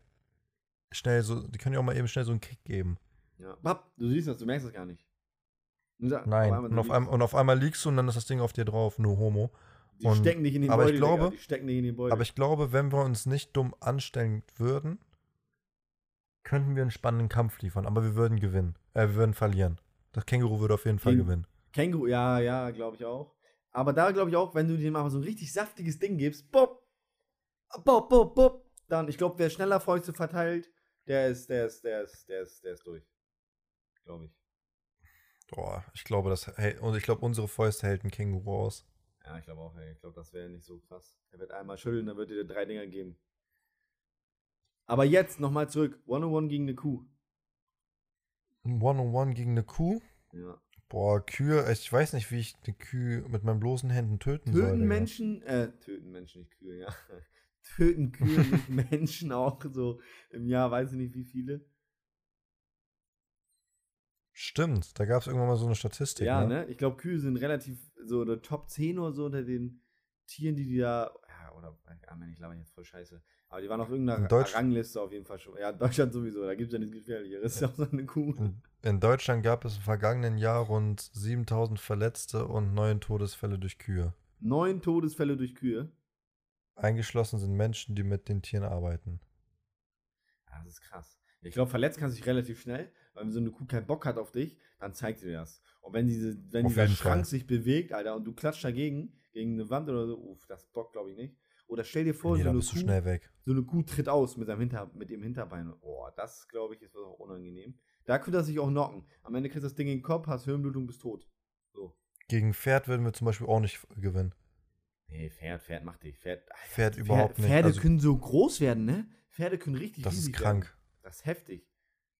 schnell so, die können dir auch mal eben schnell so einen Kick geben.
Ja. Bap, du siehst das, du merkst das gar nicht. Und da-
Nein.
einmal
und, auf einmal, und auf einmal liegst du und dann ist das Ding auf dir drauf, nur Homo.
Die
und-
stecken nicht in den
aber ich
Beutel, Digga.
glaube-
Die stecken nicht in den Beutel.
Aber ich glaube, wenn wir uns nicht dumm anstellen würden, könnten wir einen spannenden Kampf liefern. Aber wir würden gewinnen. Äh, wir würden verlieren. Das Känguru würde auf jeden Fall
Gegen-
gewinnen.
Känguru, ja, ja, glaube ich auch. Aber da glaube ich auch, wenn du dem aber so ein richtig saftiges Ding gibst, bop, bop, bop, bop, dann, ich glaube, wer schneller Fäuste verteilt, der ist, der ist, der ist, der ist, der ist durch. Glaube ich.
Boah, ich glaube, das hält, und ich glaube, unsere Fäuste hält ein Känguru aus.
Ja, ich glaube auch, ey. Ich glaube, das wäre nicht so krass. Er wird einmal schütteln, dann wird er dir drei Dinger geben. Aber jetzt nochmal zurück. One-on-one gegen eine Kuh.
Ein One-on-One gegen eine Kuh.
Ja.
Boah, Kühe, ich weiß nicht, wie ich eine Kühe mit meinen bloßen Händen töten soll.
Töten. Menschen, äh, töten Menschen, nicht Kühe, ja. Töten Kühe nicht Menschen auch so im Jahr, weiß ich nicht wie viele.
Stimmt, da gab es irgendwann mal so eine Statistik.
Ja,
ne?
ne? Ich glaube, Kühe sind relativ so der Top 10 oder so unter den Tieren, die die da. Ja, oder. Ja, ich glaube jetzt voll scheiße. Aber die waren auf irgendeiner
In Deutsch-
Rangliste auf jeden Fall schon. Ja, Deutschland sowieso, da gibt es ja nichts Gefährlicheres. Ist ja auch so eine Kuh.
In, Deutschland gab es im vergangenen Jahr rund 7000 Verletzte und neun Todesfälle durch Kühe.
Neun Todesfälle durch Kühe.
Eingeschlossen sind Menschen, die mit den Tieren arbeiten.
Ja, das ist krass. Ich glaube, verletzt kannst du dich relativ schnell, weil wenn so eine Kuh keinen Bock hat auf dich, dann zeigt sie dir das. Und wenn, diese, wenn
Auf
dieser Schrank
Fall.
sich bewegt, Alter, und du klatscht dagegen, gegen eine Wand oder so, uff, das bockt, glaube ich, nicht. Oder stell dir vor,
nee,
so, eine Kuh,
schnell weg.
so eine Kuh tritt aus mit, seinem Hinter, mit dem Hinterbein. Oh, das, glaube ich, ist auch unangenehm. Da könnte er sich auch knocken. Am Ende kriegst du das Ding in den Kopf, hast Hirnblutung, bist tot. So.
Gegen Pferd würden wir zum Beispiel auch nicht gewinnen.
Nee, Pferd, Pferd macht dich. Pferd, Alter,
Pferd überhaupt nicht.
Pferde
Also-
können so groß werden, ne? Pferde können richtig
Das ist krank.
Werden. Das ist heftig.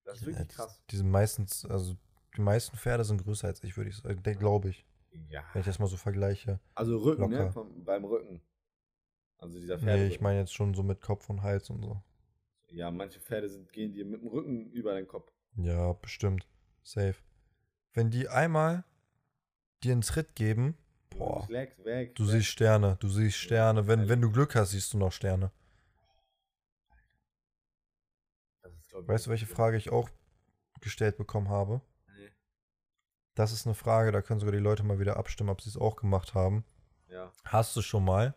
Das ist wirklich
Ja,
krass.
Die sind meistens, also die meisten Pferde sind größer als ich, würde ich sagen, glaube ich.
Ja.
Wenn ich das mal so vergleiche.
Also Rücken, ne?
Locker.
Vom, beim Rücken. Also dieser
Nee,
Pferde.
ich meine jetzt schon so mit Kopf und Hals und so.
ja, manche Pferde sind, gehen dir mit dem Rücken über deinen Kopf.
Ja, bestimmt. Safe. Wenn die einmal dir einen Tritt geben, boah,
weg, weg.
du
weg.
siehst Sterne, du siehst Sterne. Wenn, wenn du Glück hast, siehst du noch Sterne.
Ist,
Weißt du, welche Frage ich auch gestellt bekommen habe?
Nee.
Das ist eine Frage, da können sogar die Leute mal wieder abstimmen, ob sie es auch gemacht haben.
Ja.
Hast du schon mal?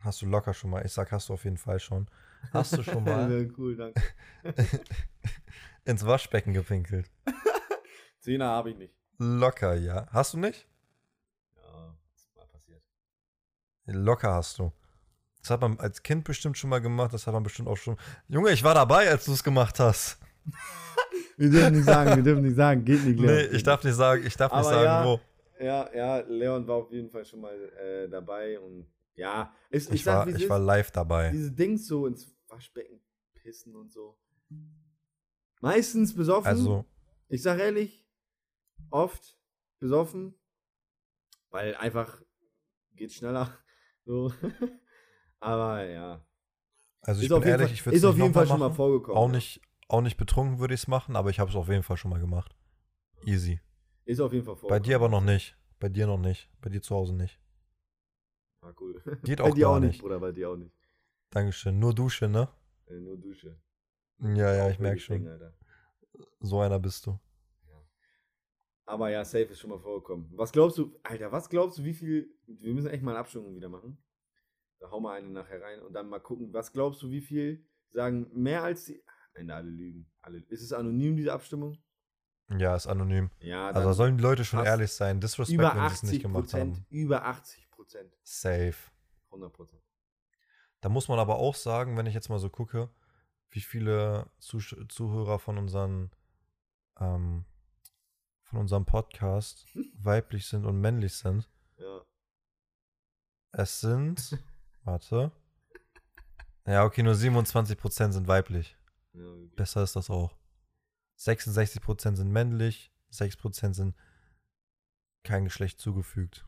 Hast du locker schon mal? Ich sag, hast du auf jeden Fall schon. Hast du schon mal
cool, danke.
ins Waschbecken gepinkelt?
Zehner habe ich nicht.
Locker, ja. Hast du nicht?
Ja, ist mal passiert.
Locker hast du. Das hat man als Kind bestimmt schon mal gemacht, das hat man bestimmt auch schon. Junge, ich war dabei, als du es gemacht hast.
Wir dürfen nicht sagen, wir dürfen nicht sagen. Geht nicht,
Nee, ich darf nicht sagen, ich darf nicht
Aber
sagen,
ja,
wo.
Ja, ja, Leon war auf jeden Fall schon mal äh, dabei und ja, ist, ich,
Ich,
sag,
war, ich
ist.
war live dabei.
diese Dings so ins Waschbecken pissen und so. Meistens besoffen.
Also,
Ich sag ehrlich, oft besoffen, weil einfach geht schneller. So. Aber ja.
also ich
ist auf
bin ehrlich,
Fall,
ich würde
ist
es
auf
nicht
jeden Fall schon mal vorgekommen.
Auch nicht, auch nicht betrunken würde ich es machen, aber ich habe es auf jeden Fall schon mal gemacht. Easy.
Ist auf jeden Fall
Bei
vorgekommen.
dir aber noch nicht. Bei dir noch nicht. Bei dir zu Hause nicht.
Ah, cool.
Geht
bei
auch
dir
gar
auch nicht. Bruder, bei dir auch nicht.
Dankeschön. Nur Dusche, ne?
Äh, nur Dusche.
Ja, ja, ich merke schon.
Alter.
So einer bist du.
Aber ja, safe ist schon mal vorgekommen. Was glaubst du, Alter, was glaubst du, wie viel, wir müssen echt mal eine Abstimmung wieder machen. Da hauen wir eine nachher rein und dann mal gucken, was glaubst du, wie viel sagen mehr als die, Ende alle lügen. Alle, ist es anonym, diese Abstimmung?
Ja, ist anonym.
Ja,
Also sollen die Leute schon ehrlich sein. Disrespect, wenn sie es nicht
80
gemacht haben.
über 80 Prozent,
Safe.
100 Prozent.
Da muss man aber auch sagen, wenn ich jetzt mal so gucke, wie viele Zusch Zuhörer von unseren ähm, von unserem Podcast weiblich sind und männlich sind.
Ja.
Es sind, warte. Ja, okay, nur 27% sind weiblich.
ja wirklich.
Besser ist das auch. 66% sind männlich, 6% sind kein Geschlecht zugefügt.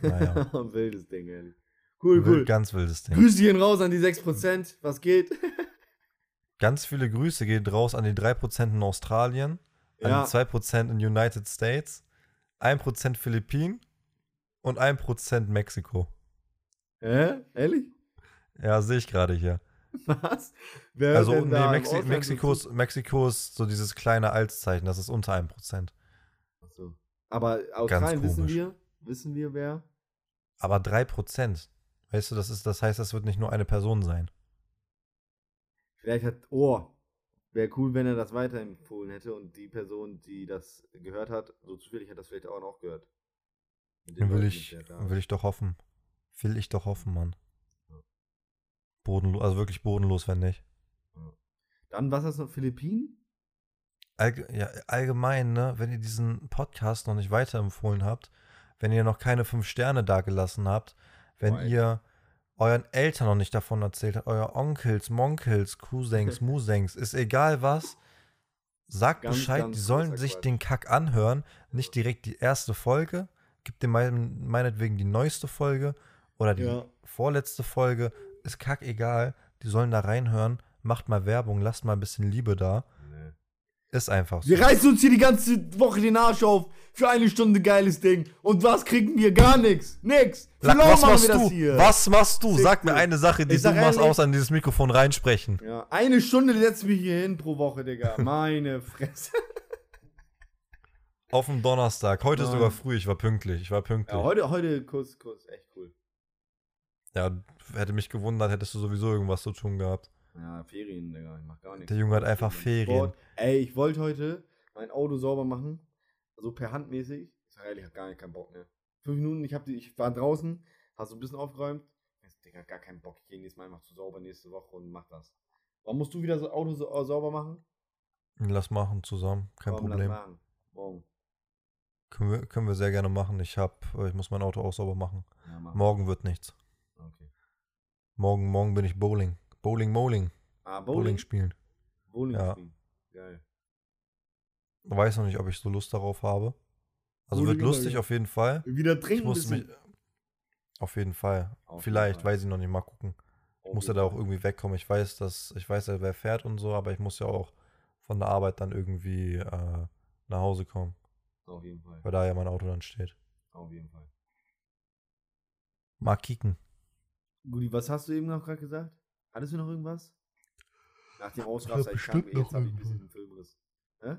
Naja.
Wildes Ding, ehrlich. Cool, cool.
Ganz wildes Ding.
Grüße gehen raus an die 6%. Was geht?
Ganz viele Grüße geht raus an die 3% in Australien,
Ja.
an die 2% in United States, 1% Philippinen und 1% Mexiko.
Hä? Ehrlich?
Ja, sehe ich gerade hier.
Was? Wer
Also, nee, Mexi
Ausland
Mexiko,
so
ist, Mexiko ist so dieses kleine Altzeichen, das ist unter 1%.
Ach so. Aber Australien wissen wir, wissen wir wer?
Aber 3%, weißt du, das, ist, das heißt, das wird nicht nur eine Person sein.
Vielleicht hat, oh, wäre cool, wenn er das weiterempfohlen hätte und die Person, die das gehört hat, so zufällig hat das vielleicht auch noch gehört. Den
Will ich, will ich doch hoffen. Will ich doch hoffen, Mann.
Ja.
Bodenlos, also wirklich bodenlos, wenn nicht.
Dann, was ist noch? Philippinen?
Allge ja, allgemein, ne, wenn ihr diesen Podcast noch nicht weiterempfohlen habt, wenn ihr noch keine fünf Sterne dagelassen habt, wenn
Boah,
ihr euren Eltern noch nicht davon erzählt habt, euer Onkels, Monkels, Cousins, Musengs, ist egal was, sagt
Ganz,
Bescheid,
ganz
die sollen sich
Quatsch.
den Kack anhören, nicht direkt die erste Folge, gibt dem mein, meinetwegen die neueste Folge oder die
Ja.
vorletzte Folge, ist kack egal, die sollen da reinhören, macht mal Werbung, lasst mal ein bisschen Liebe da. Ist einfach so.
Wir reißen uns hier die ganze Woche den Arsch auf für eine Stunde geiles Ding. Und was kriegen wir? Gar nichts. Nix. Lau
was machst du? Was machst du? Sag mir eine Sache, die
Ich
du
sag
machst, außer an dieses Mikrofon reinsprechen.
Ja, eine Stunde setzen wir hier hin pro Woche, Digga. Meine Fresse.
Auf dem Donnerstag. Heute
Nein.
sogar früh, ich war pünktlich. Ich war pünktlich.
Ja,
Ja,
heute, heute Kuss, Kuss, echt cool.
hätte mich gewundert, hättest du sowieso irgendwas zu tun gehabt.
Ja, Ferien, Digga, ich mach gar nichts.
Der Junge hat einfach
Sport.
Ferien.
Ey, ich wollte heute mein Auto sauber machen. So per Hand mäßig. Ich sag ehrlich, ich hab gar nicht keinen Bock mehr. Fünf Minuten, ich, hab die, ich war draußen, hast so ein bisschen aufgeräumt. Jetzt, Digga, gar keinen Bock. Ich gehe nächstes Mal einfach zu sauber nächste Woche und mach das. Warum musst du wieder das Auto so, äh, sauber machen?
Lass machen zusammen, kein
Warum
Problem.
Lass machen. Morgen.
Können wir, können wir sehr gerne machen. Ich hab, äh, ich muss mein Auto auch sauber machen.
Ja, mach.
Morgen wird nichts.
Okay.
Morgen, morgen bin ich Bowling. Bowling, Bowling.
Ah,
Bowling,
Bowling.
spielen.
Bowling
Ja.
spielen. Geil.
Weiß noch nicht, ob ich so Lust darauf habe. Also
Bowling
wird lustig auf jeden Fall.
Wieder
Ich
trinken
muss
bisschen.
mich. Auf jeden Fall.
Auf jeden
Vielleicht,
Fall.
weiß ich noch nicht. Mal gucken. Ich
Auf
muss ja
jeden
da auch irgendwie wegkommen. Ich weiß, dass, ich weiß ja, wer fährt und so, aber ich muss ja auch von der Arbeit dann irgendwie äh, nach Hause kommen,
Auf jeden Fall.
weil da ja mein Auto dann steht.
Auf jeden Fall.
Mal kicken.
Guti, was hast du eben noch gerade gesagt? Hattest du noch irgendwas? Nach dem Ausraster, ich
noch
jetzt habe ich ein bisschen einen Filmriss. Hä?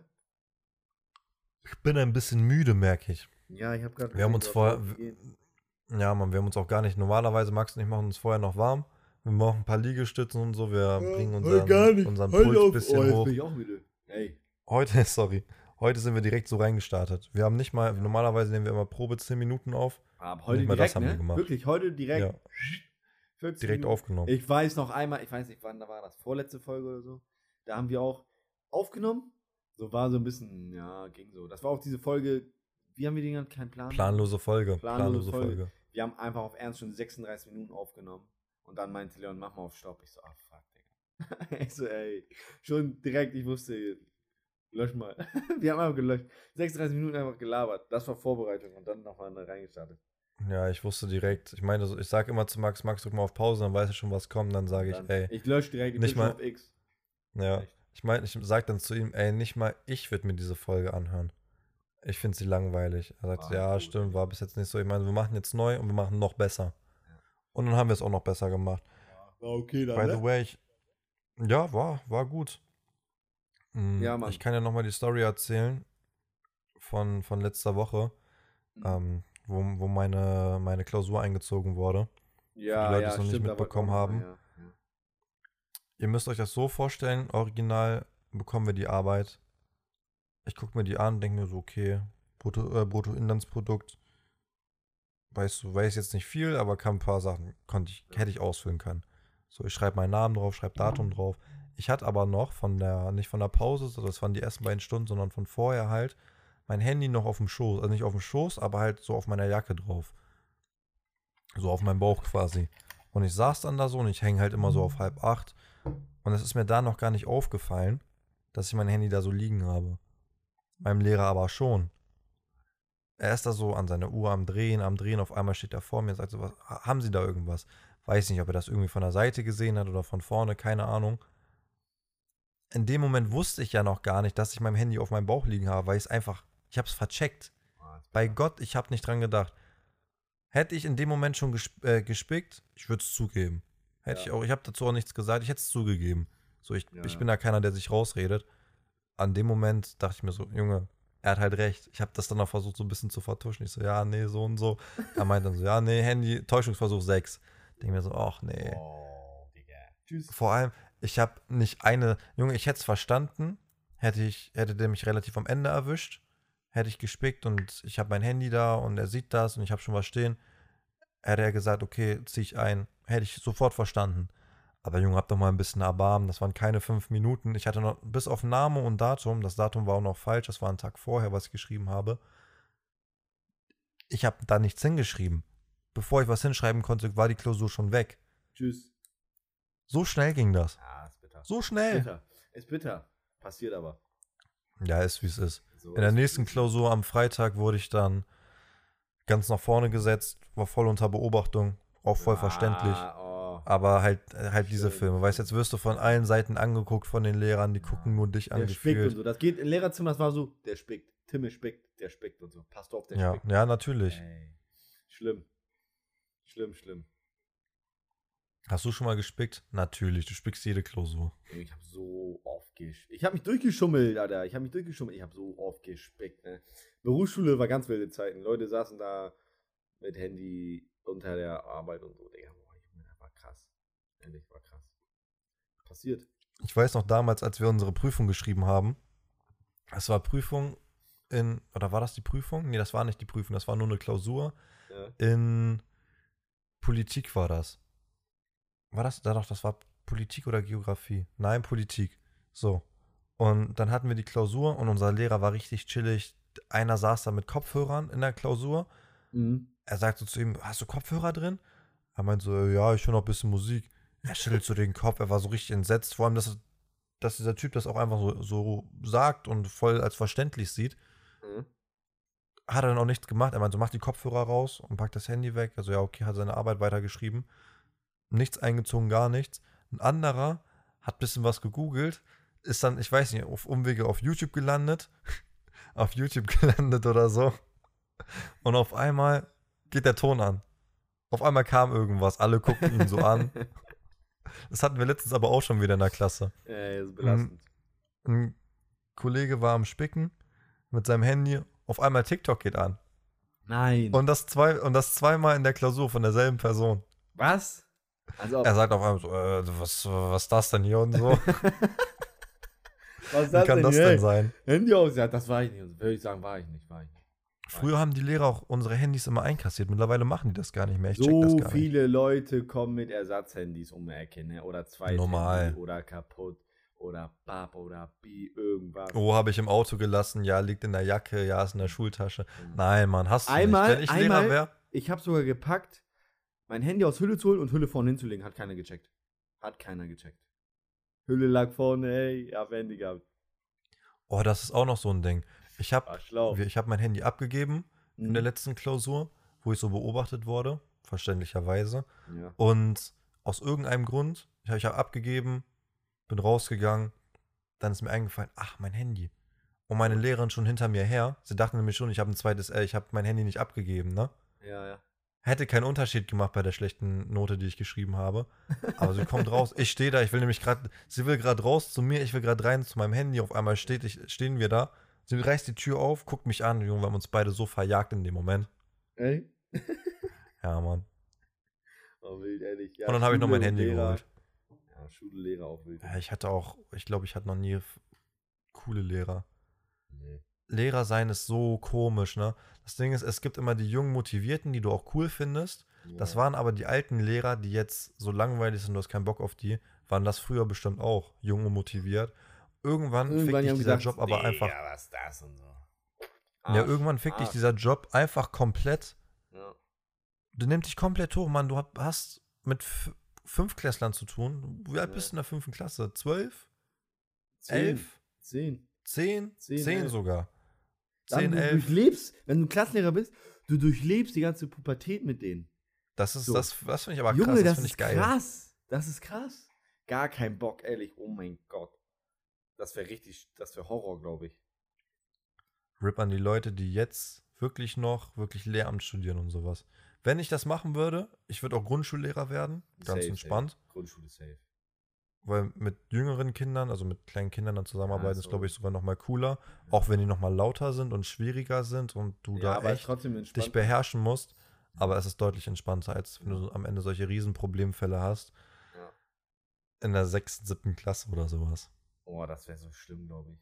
Ich bin ein bisschen müde, merke ich.
Ja, ich habe gerade.
Wir haben uns vorher, ja, Mann, wir haben uns auch gar nicht, normalerweise, Max und ich machen uns vorher noch warm. Wir machen ein paar Liegestützen und so, wir bringen unseren, unseren Puls ein bisschen
oh,
hoch.
bin ich auch müde. Ey.
Heute, sorry, heute sind wir direkt so reingestartet. Wir haben nicht mal, normalerweise nehmen wir immer Probe 10 Minuten auf,
Aber heute
mal das
direkt,
haben wir
ne?
gemacht.
Wirklich, heute direkt.
Ja.
40
direkt
Minuten.
aufgenommen.
Ich weiß noch einmal, ich weiß nicht, wann da war das, vorletzte Folge oder so. Da haben wir auch aufgenommen. So war so ein bisschen, ja, ging so. Das war auch diese Folge, wie haben wir die genannt? Kein Plan.
Planlose Folge,
Planlose
planlose
Folge.
Folge.
Wir haben einfach auf Ernst schon 36 Minuten aufgenommen. Und dann meinte Leon, mach mal auf Stopp. Ich so, ah, fuck, Digga. ich so, ey, schon direkt, ich wusste, lösch mal. wir haben einfach gelöscht. 36 Minuten einfach gelabert. Das war Vorbereitung und dann nochmal reingestartet.
Ja, ich wusste direkt. Ich meine, so- ich sage immer zu Max, Max, drück mal auf Pause, dann weiß ich schon, was kommt. Dann sage ich,
Dann,
ey,
ich lösche direkt, ich
nicht mal-
auf X.
ja.
Echt.
Ich meine, ich sage dann zu ihm, ey, nicht mal ich würde mir diese Folge anhören. Ich finde sie langweilig. Er sagt,
Ah,
ja,
gut.
stimmt, war bis jetzt nicht so. Ich meine, wir machen jetzt neu und wir machen noch besser.
Ja.
Und dann haben wir es auch noch besser gemacht.
War okay dann,
By
ne?
the way, ich, ja, war, war gut. Mm,
Ja, Mann.
Ich kann ja nochmal die Story erzählen von, von letzter Woche,
Mhm.
ähm, wo, wo meine, meine Klausur eingezogen wurde.
Ja,
Leute, die
ja,
es noch nicht
stimmt, da
mitbekommen haben.
Ja, ja.
Ihr müsst euch das so vorstellen, original bekommen wir die Arbeit. Ich gucke mir die an, denke mir so, okay, Brutto, äh, Bruttoinlandsprodukt, weißt du, weiß jetzt nicht viel, aber kann ein paar Sachen, konnte ich, hätte ich ausfüllen können. So, ich schreibe meinen Namen drauf, schreibe Datum drauf. Ich hatte aber noch von der, nicht von der Pause, so das waren die ersten beiden Stunden, sondern von vorher halt, mein Handy noch auf dem Schoß, also nicht auf dem Schoß, aber halt so auf meiner Jacke drauf. So auf meinem Bauch quasi. Und ich saß dann da so und ich hänge halt immer so auf halb acht. Und es ist mir da noch gar nicht aufgefallen, dass ich mein Handy da so liegen habe. Meinem Lehrer aber schon. Er ist da so an seiner Uhr am Drehen, am Drehen. Auf einmal steht er vor mir und sagt so, was, ha- haben Sie da irgendwas? Weiß nicht, ob er das irgendwie von der Seite gesehen hat oder von vorne, keine Ahnung. In dem Moment wusste ich ja noch gar nicht, dass ich mein Handy auf meinem Bauch liegen habe, weil ich es einfach, ich habe es vercheckt.
Ah,
Bei. Gott, ich habe nicht dran gedacht. Hätte ich in dem Moment schon gesp äh, gespickt, ich würde es zugeben. Hätte
Ja.
ich auch, ich habe dazu auch nichts gesagt, ich hätte es zugegeben. So, ich,
Ja,
ich
ja.
bin da keiner, der sich rausredet. An dem Moment dachte ich mir so, Junge, er hat halt recht. Ich habe das dann auch versucht, so ein bisschen zu vertuschen. Ich so, ja, nee, so und so. Er meint dann so, ja, nee, Handy, Täuschungsversuch 6. Denke mir so, ach nee.
Oh, Digga. Tschüss.
Vor allem, ich habe nicht eine, Junge, ich hätte es verstanden, hätte ich, hätte der mich relativ am Ende erwischt, hätte ich gespickt und ich habe mein Handy da und er sieht das und ich habe schon was stehen, hätte er gesagt, okay, zieh ich ein, hätte ich sofort verstanden. Aber Junge, hab doch mal ein bisschen Erbarmen, das waren keine fünf Minuten. Ich hatte noch, bis auf Name und Datum, das Datum war auch noch falsch, das war ein Tag vorher, was ich geschrieben habe. Ich habe da nichts hingeschrieben. Bevor ich was hinschreiben konnte, war die Klausur schon weg.
Tschüss.
So schnell ging das.
Ah, ist bitter.
So schnell.
Bitter. Ist bitter. Passiert aber.
Ja, ist wie es ist.
So
In der
ist-
nächsten Klausur am Freitag wurde ich dann ganz nach vorne gesetzt, war voll unter Beobachtung, auch voll verständlich.
Ah, oh.
Aber halt, halt diese. Filme. Weißt du, jetzt wirst du von allen Seiten angeguckt von den Lehrern, die gucken nur dich
Der spickt und so. Das geht im Lehrerzimmer, das war so, der spickt. Timme spickt, der spickt und so. Passt auf, der
Ja,
spickt.
ja, natürlich.
Ey. Schlimm. Schlimm, schlimm.
Hast du schon mal gespickt? Natürlich, du spickst jede Klausur.
Ich habe so oft. Ich habe mich durchgeschummelt, Alter. Ich habe mich durchgeschummelt. Ich habe so oft gespickt. Ne? Berufsschule war ganz wilde Zeiten. Leute saßen da mit Handy unter der Arbeit und so. Digga, boah, das war krass. Ehrlich, war krass. Passiert.
Ich weiß noch damals, als wir unsere Prüfung geschrieben haben, es war Prüfung in, oder war das die Prüfung? Nee, das war nicht die Prüfung, das war nur eine Klausur.
Ja.
In Politik war das. War das? Doch, das war Politik oder Geografie? Nein, Politik. So. Und dann hatten wir die Klausur und unser Lehrer war richtig chillig. Einer saß da mit Kopfhörern in der Klausur.
Mhm.
Er sagt so zu ihm: Hast du Kopfhörer drin? Er meint so: Ja, ich höre noch ein bisschen Musik. Er schüttelt so den Kopf. Er war so richtig entsetzt. Vor allem, dass, dass dieser Typ das auch einfach so, so sagt und voll als verständlich sieht
Mhm.
hat er dann auch nichts gemacht. Er meinte, so, mach die Kopfhörer raus und packt das Handy weg. Also ja, okay, hat seine Arbeit weitergeschrieben. Nichts eingezogen, gar nichts. Ein anderer hat ein bisschen was gegoogelt, ist dann, ich weiß nicht, auf Umwege auf YouTube gelandet. auf YouTube gelandet oder so. Und auf einmal geht der Ton an. Auf einmal kam irgendwas. Alle guckten ihn so an. Das hatten wir letztens aber auch schon wieder in der Klasse.
Ey, das ist belastend.
Ein Kollege war am Spicken mit seinem Handy. Auf einmal TikTok geht an.
Nein.
Und das, zwei, und das zweimal in der Klausur von derselben Person.
was? Also,
Er sagt auf einmal so, äh, was, was ist das denn hier und so?
was
Wie kann das
hier?
denn sein?
Handy aus. Ja, das war ich nicht. Würde ich sagen, war ich nicht. War ich nicht.
Früher haben die Lehrer auch unsere Handys immer einkassiert. Mittlerweile machen die das gar nicht mehr. Ich check das
So
gar nicht.
viele Leute kommen mit Ersatzhandys um die Ecke, ne? Oder zwei
Normal.
oder kaputt oder Bab oder B irgendwas.
Oh, habe ich im Auto gelassen. Ja, liegt in der Jacke. Ja, ist in der Schultasche. Nein, Mann, hast du
Einmal-
nicht. Wenn ich Lehrer
einmal-
wäre,
Ich habe sogar gepackt, mein Handy aus Hülle zu holen und Hülle vorne hinzulegen. Hat keiner gecheckt. Hat keiner gecheckt. Hülle lag vorne, ey, hab Handy gehabt.
oh, das ist auch noch so ein Ding. Ich habe ich hab mein Handy abgegeben in
Mhm.
der letzten Klausur, wo ich so beobachtet wurde, verständlicherweise.
ja.
Und aus irgendeinem Grund, ich habe hab abgegeben, bin rausgegangen, dann ist mir eingefallen, ach, mein Handy. Und meine Lehrerin schon hinter mir her. Sie dachten nämlich schon, ich habe ein zweites, äh, ich habe mein Handy nicht abgegeben, ne?
ja, ja.
Hätte keinen Unterschied gemacht bei der schlechten Note, die ich geschrieben habe. Aber sie kommt raus. Ich stehe da, ich will nämlich gerade, sie will gerade raus zu mir, ich will gerade rein zu meinem Handy. Auf einmal steht ich, stehen wir da Sie reißt die Tür auf, guckt mich an, Junge, wir haben uns beide so verjagt in dem Moment.
Ey?
Ja, Mann.
Oh, wild, ehrlich. Ja,
und dann habe ich noch mein Handy
Lehrer.
geholt.
Ja, Schule, Lehrer auch wild.
Ja, ich hatte auch, ich glaube, ich hatte noch nie coole Lehrer.
Nee.
Lehrer sein ist so komisch, ne? Das Ding ist, es gibt immer die jungen Motivierten, die du auch cool findest. Das
Ja.
waren aber die alten Lehrer, die jetzt so langweilig sind, du hast keinen Bock auf die, waren das früher bestimmt auch, jung und motiviert. Irgendwann,
Irgendwann
fickt dich dieser
gesagt,
Job aber
nee,
einfach.
Ja, was das und so.
Ja,
Arsch,
irgendwann fickt dich dieser Job einfach komplett.
Ja.
Du nimmst dich komplett hoch, Mann. Du hast mit Fünfklässlern zu tun. Wie alt
Ja.
bist du in der fünften Klasse? Zwölf? Elf?
Zehn.
Zehn?
Zehn,
Zehn sogar.
Dann
Zehn,
du
elf.
durchlebst, wenn du Klassenlehrer bist, du durchlebst die ganze Pubertät mit denen.
Das ist,
So.
das, das finde ich aber
Junge,
krass. Das,
das
finde
ist
ich geil.
krass. Das ist krass. Gar kein Bock, ehrlich. Oh mein Gott. Das wäre richtig, das wäre Horror, glaube ich.
Rip an die Leute, die jetzt wirklich noch, wirklich Lehramt studieren und sowas. Wenn ich das machen würde, ich würde auch Grundschullehrer werden. Ganz
Safe,
entspannt.
Safe. Grundschule safe.
Weil mit jüngeren Kindern, also mit kleinen Kindern dann zusammenarbeiten, ist,
so.
glaube ich, sogar noch mal cooler. Auch wenn die noch mal lauter sind und schwieriger sind und du
ja,
da echt dich beherrschen musst. Aber es ist deutlich entspannter, als wenn du am Ende solche Riesenproblemfälle hast.
Ja.
In der sechsten, siebten Klasse oder sowas.
Oh, das wäre so schlimm, glaube ich.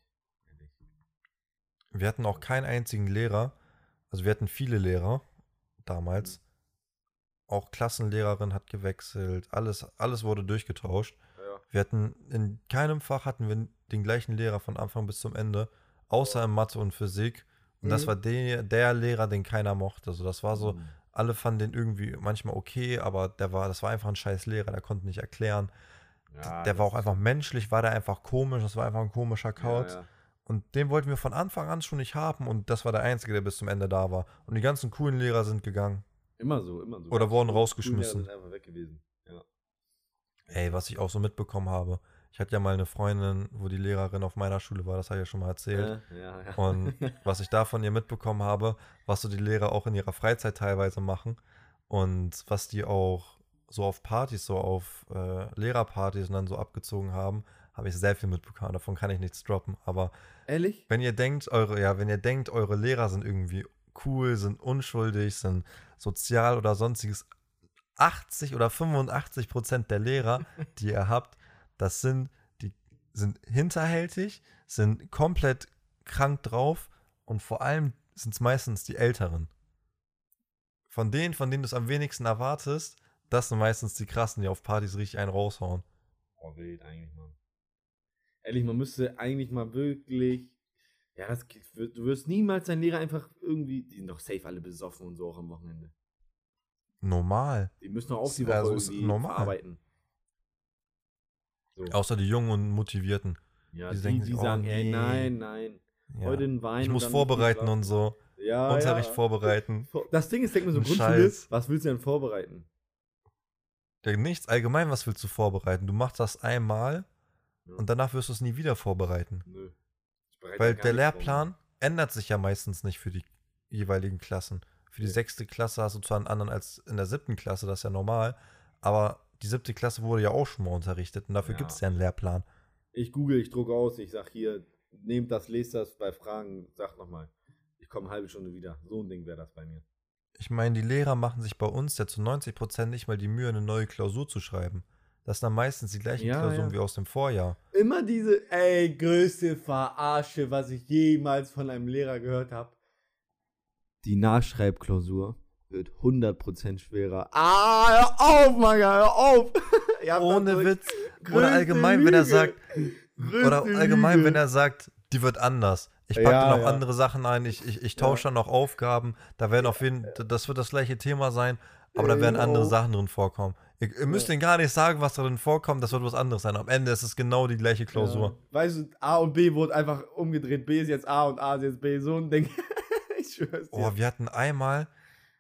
Wir hatten auch keinen einzigen Lehrer. Also wir hatten viele Lehrer damals.
Mhm.
Auch Klassenlehrerin hat gewechselt. Alles, alles wurde durchgetauscht. Wir hatten in keinem Fach hatten wir den gleichen Lehrer von Anfang bis zum Ende, außer in Mathe und Physik. Und das
Mhm.
war der, der Lehrer, den keiner mochte. Also das war so,
Mhm.
alle fanden den irgendwie manchmal okay, aber der war, das war einfach ein scheiß Lehrer, der konnte nicht erklären.
Ja,
der war
das
auch einfach menschlich, war der einfach komisch, das war einfach ein komischer Kauz.
Ja, ja.
Und den wollten wir von Anfang an schon nicht haben und das war der Einzige, der bis zum Ende da war. Und die ganzen coolen Lehrer sind gegangen.
Immer so, immer so.
Oder wurden rausgeschmissen.
Sind einfach weg gewesen.
Ey, was ich auch so mitbekommen habe. Ich hatte ja mal eine Freundin, wo die Lehrerin auf meiner Schule war, das habe ich ja schon mal erzählt.
Äh, ja, ja.
Und was ich da von ihr mitbekommen habe, was so die Lehrer auch in ihrer Freizeit teilweise machen und was die auch so auf Partys, so auf äh, Lehrerpartys und dann so abgezogen haben, habe ich sehr viel mitbekommen. Davon kann ich nichts droppen. Aber
Ehrlich?
wenn ihr denkt, eure, ja, wenn ihr denkt, eure Lehrer sind irgendwie cool, sind unschuldig, sind sozial oder sonstiges, 80 oder 85 Prozent der Lehrer, die ihr habt, das sind, die sind hinterhältig, sind komplett krank drauf und vor allem sind es meistens die Älteren. Von denen, von denen du es am wenigsten erwartest, das sind meistens die krassen, die auf Partys richtig einen raushauen.
Oh, wild eigentlich, Mann. Ehrlich, man müsste eigentlich mal wirklich. Ja, das, du wirst niemals deinen Lehrer einfach irgendwie. Die sind doch safe alle besoffen und so auch am Wochenende.
Normal.
Die müssen doch auch die Woche
also normal.
verarbeiten. So.
Außer die Jungen und Motivierten.
ja,
die
die,
denken
die
oh,
sagen, ey, nein, nein.
Ja.
Heute ein Wein.
Ich muss vorbereiten und so.
Ja,
Unterricht
ja.
vorbereiten.
Das Ding ist, denk mir so, Grundschule, was willst du denn vorbereiten?
Ja, nichts. Allgemein, was willst du vorbereiten? Du machst das einmal
Ja.
und danach wirst du es nie wieder vorbereiten.
Nö.
Weil der
nichts vor.
Lehrplan ändert sich ja meistens nicht für die jeweiligen Klassen. Für die sechste Klasse hast du zwar einen anderen als in der siebten Klasse, das ist ja normal, aber die siebte Klasse wurde ja auch schon mal unterrichtet und dafür
Ja.
gibt es ja einen Lehrplan.
Ich google, ich drucke aus, ich sag hier, nehmt das, lest das, bei Fragen, sag nochmal. Ich komme eine halbe Stunde wieder. So ein Ding wäre das bei mir.
Ich meine, die Lehrer machen sich bei uns ja zu 90% nicht mal die Mühe, eine neue Klausur zu schreiben. Das sind dann meistens die gleichen
Ja,
Klausuren
ja.
wie aus dem Vorjahr.
Immer diese, ey, größte Verarsche, was ich jemals von einem Lehrer gehört habe. Die Nachschreibklausur wird 100% schwerer. Ah, hör auf, Mann, hör auf!
Ohne Witz. Oder allgemein, wenn er sagt,
Größte
oder allgemein,
Lüge.
wenn er sagt, die wird anders. Ich packe
Ja,
noch
ja.
andere Sachen ein, ich, ich, ich tausche dann noch Aufgaben, da werden auf jeden das wird das gleiche Thema sein, aber da werden andere
oh.
Sachen drin vorkommen. Ihr, ihr müsst
Ja.
denen gar nicht sagen, was drin vorkommt, das wird was anderes sein. Am Ende ist es genau die gleiche Klausur.
Ja. Weißt du, A und B wurde einfach umgedreht. B ist jetzt A und A ist jetzt B. So ein Ding. ich schwör's dir.
Oh, wir hatten einmal,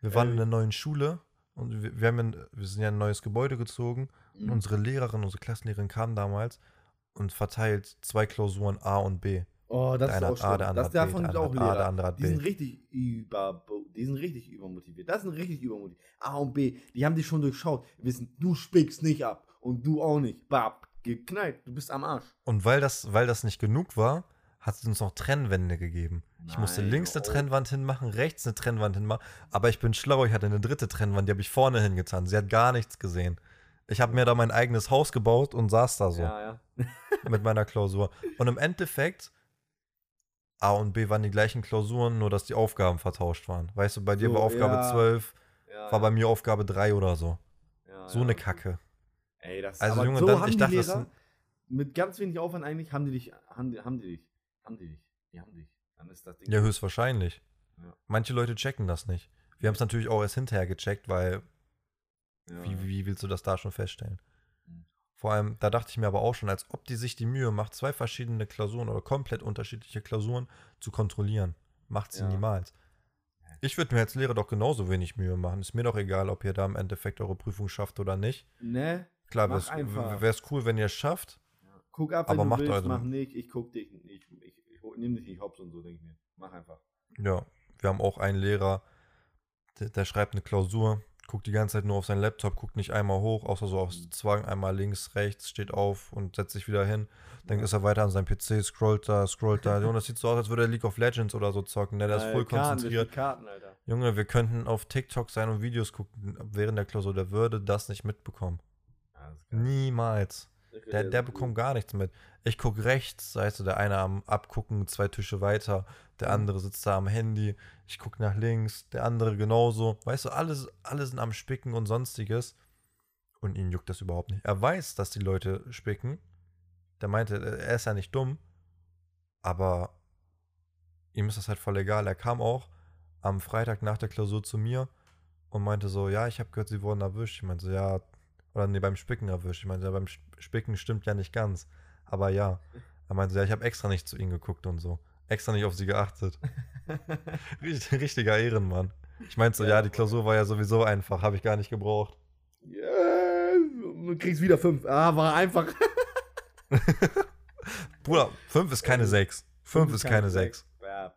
wir waren in
Ehrlich?
einer neuen Schule und wir, wir, haben in, wir sind ja in ein neues Gebäude gezogen und
Mhm.
unsere Lehrerin, unsere Klassenlehrerin kam damals und verteilt zwei Klausuren A und B.
Oh, das
Der
ist auch
hat A,
schlimm.
der andere
das davon gibt auch
hat A, der
Lehrer.
andere hat
die
B.
sind richtig über, die sind richtig übermotiviert. Das sind richtig übermotiviert. A und B, die haben dich schon durchschaut. Wissen, du spickst nicht ab und du auch nicht. Bab, geknallt, du bist am Arsch.
Und weil das, weil das nicht genug war, hat sie uns noch Trennwände gegeben. ich musste
Nein,
links eine
oh.
Trennwand hinmachen, rechts eine Trennwand hinmachen. Aber ich bin schlau, ich hatte eine dritte Trennwand, die habe ich vorne hingetan. Sie hat gar nichts gesehen. Ich habe mir da mein eigenes Haus gebaut und saß da so
Ja, ja.
mit meiner Klausur. Und im Endeffekt, A und B waren die gleichen Klausuren, nur dass die Aufgaben vertauscht waren. Weißt du, bei dir
So,
war Aufgabe
ja.
12,
ja
war bei mir Aufgabe 3 oder so. So eine Kacke.
Ey, das
Also, Junge,
so
dann- ich dachte, das
Lehrer,
sind-
mit ganz wenig Aufwand eigentlich haben die dich, haben haben die dich, haben die dich, die haben dich. Dann ist das Ding.
Ja, höchstwahrscheinlich.
Ja.
Manche Leute checken das nicht. Wir haben es natürlich auch erst hinterher gecheckt, weil
Ja,
wie, wie willst du das da schon feststellen?
Mhm.
Vor allem, da dachte ich mir aber auch schon, als ob die sich die Mühe macht, zwei verschiedene Klausuren oder komplett unterschiedliche Klausuren zu kontrollieren. Macht sie
Ja.
niemals. Ich würde mir als Lehrer doch genauso wenig Mühe machen. Ist mir doch egal, ob ihr da im Endeffekt eure Prüfung schafft oder nicht.
Ne?
Klar, wäre es cool, wenn ihr es schafft.
Guck ab, wenn
Aber
du willst,
also-
mach nicht, ich guck dich nicht, ich, ich, ich, nimm dich nicht hops und so, denke ich mir. Mach einfach.
Ja, wir haben auch einen Lehrer, der, der schreibt eine Klausur, guckt die ganze Zeit nur auf seinen Laptop, guckt nicht einmal hoch, außer so aus
Mhm.
Zwang, einmal links, rechts, steht auf und setzt sich wieder hin. Dann ist er weiter an seinem PC, scrollt da, scrollt da. Und das sieht so aus, als würde er League of Legends oder so zocken. Ne? Der ist voll
Karten,
konzentriert.
Karten, Alter.
Junge, wir könnten auf TikTok sein und Videos gucken während der Klausur. Der würde das nicht mitbekommen.
Ja, das.
Niemals. Der, der bekommt gar nichts mit. Ich gucke rechts, ist so der eine am Abgucken, zwei Tische weiter, der
Mhm.
andere sitzt da am Handy, ich gucke nach links, der andere genauso. Weißt du, alles, alle sind am Spicken und sonstiges. Und ihn juckt das überhaupt nicht. Er weiß, dass die Leute spicken. Der meinte, er ist ja nicht dumm, aber ihm ist das halt voll egal. Er kam auch am Freitag nach der Klausur zu mir und meinte so, ja, ich habe gehört, sie wurden erwischt. Ich meinte so, ja, oder nee, beim Spicken erwischt. Ich meinte, ja, beim Sp- Spicken stimmt ja nicht ganz. Aber ja. Er meinte, ja, ich habe extra nicht zu ihnen geguckt und so. Extra nicht auf sie geachtet. Richt- Richtiger Ehrenmann. Ich meinte so,
Ja,
ja, die. Klausur war ja sowieso einfach, habe ich gar nicht gebraucht.
Ja, du kriegst wieder fünf. Ah, war einfach.
Bruder, fünf ist keine sechs. Fünf ist keine sechs.
Ja.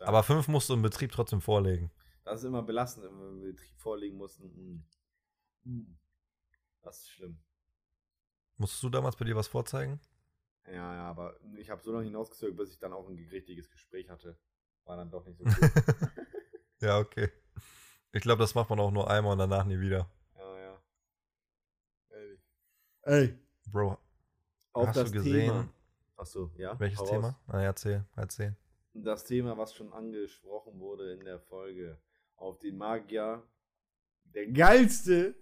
Aber fünf musst du im Betrieb trotzdem vorlegen.
das ist immer belastend, wenn wir im Betrieb vorlegen mussten. Hm. Das ist schlimm.
Musstest du damals bei dir was vorzeigen?
Ja, ja, aber ich habe so lange hinausgezögert, bis ich dann auch ein richtiges Gespräch hatte. War dann doch nicht so gut.
Ja, okay. Ich glaube, das macht man auch nur einmal und danach nie wieder.
ja, ja. Ey. Ey.
Bro,
Auf
hast
das
du gesehen,
Thema. Achso, ja.
welches
hau
Thema?
raus.
Na, erzähl, erzähl.
Das Thema, was schon angesprochen wurde in der Folge. Auf den Magier. Der geilste,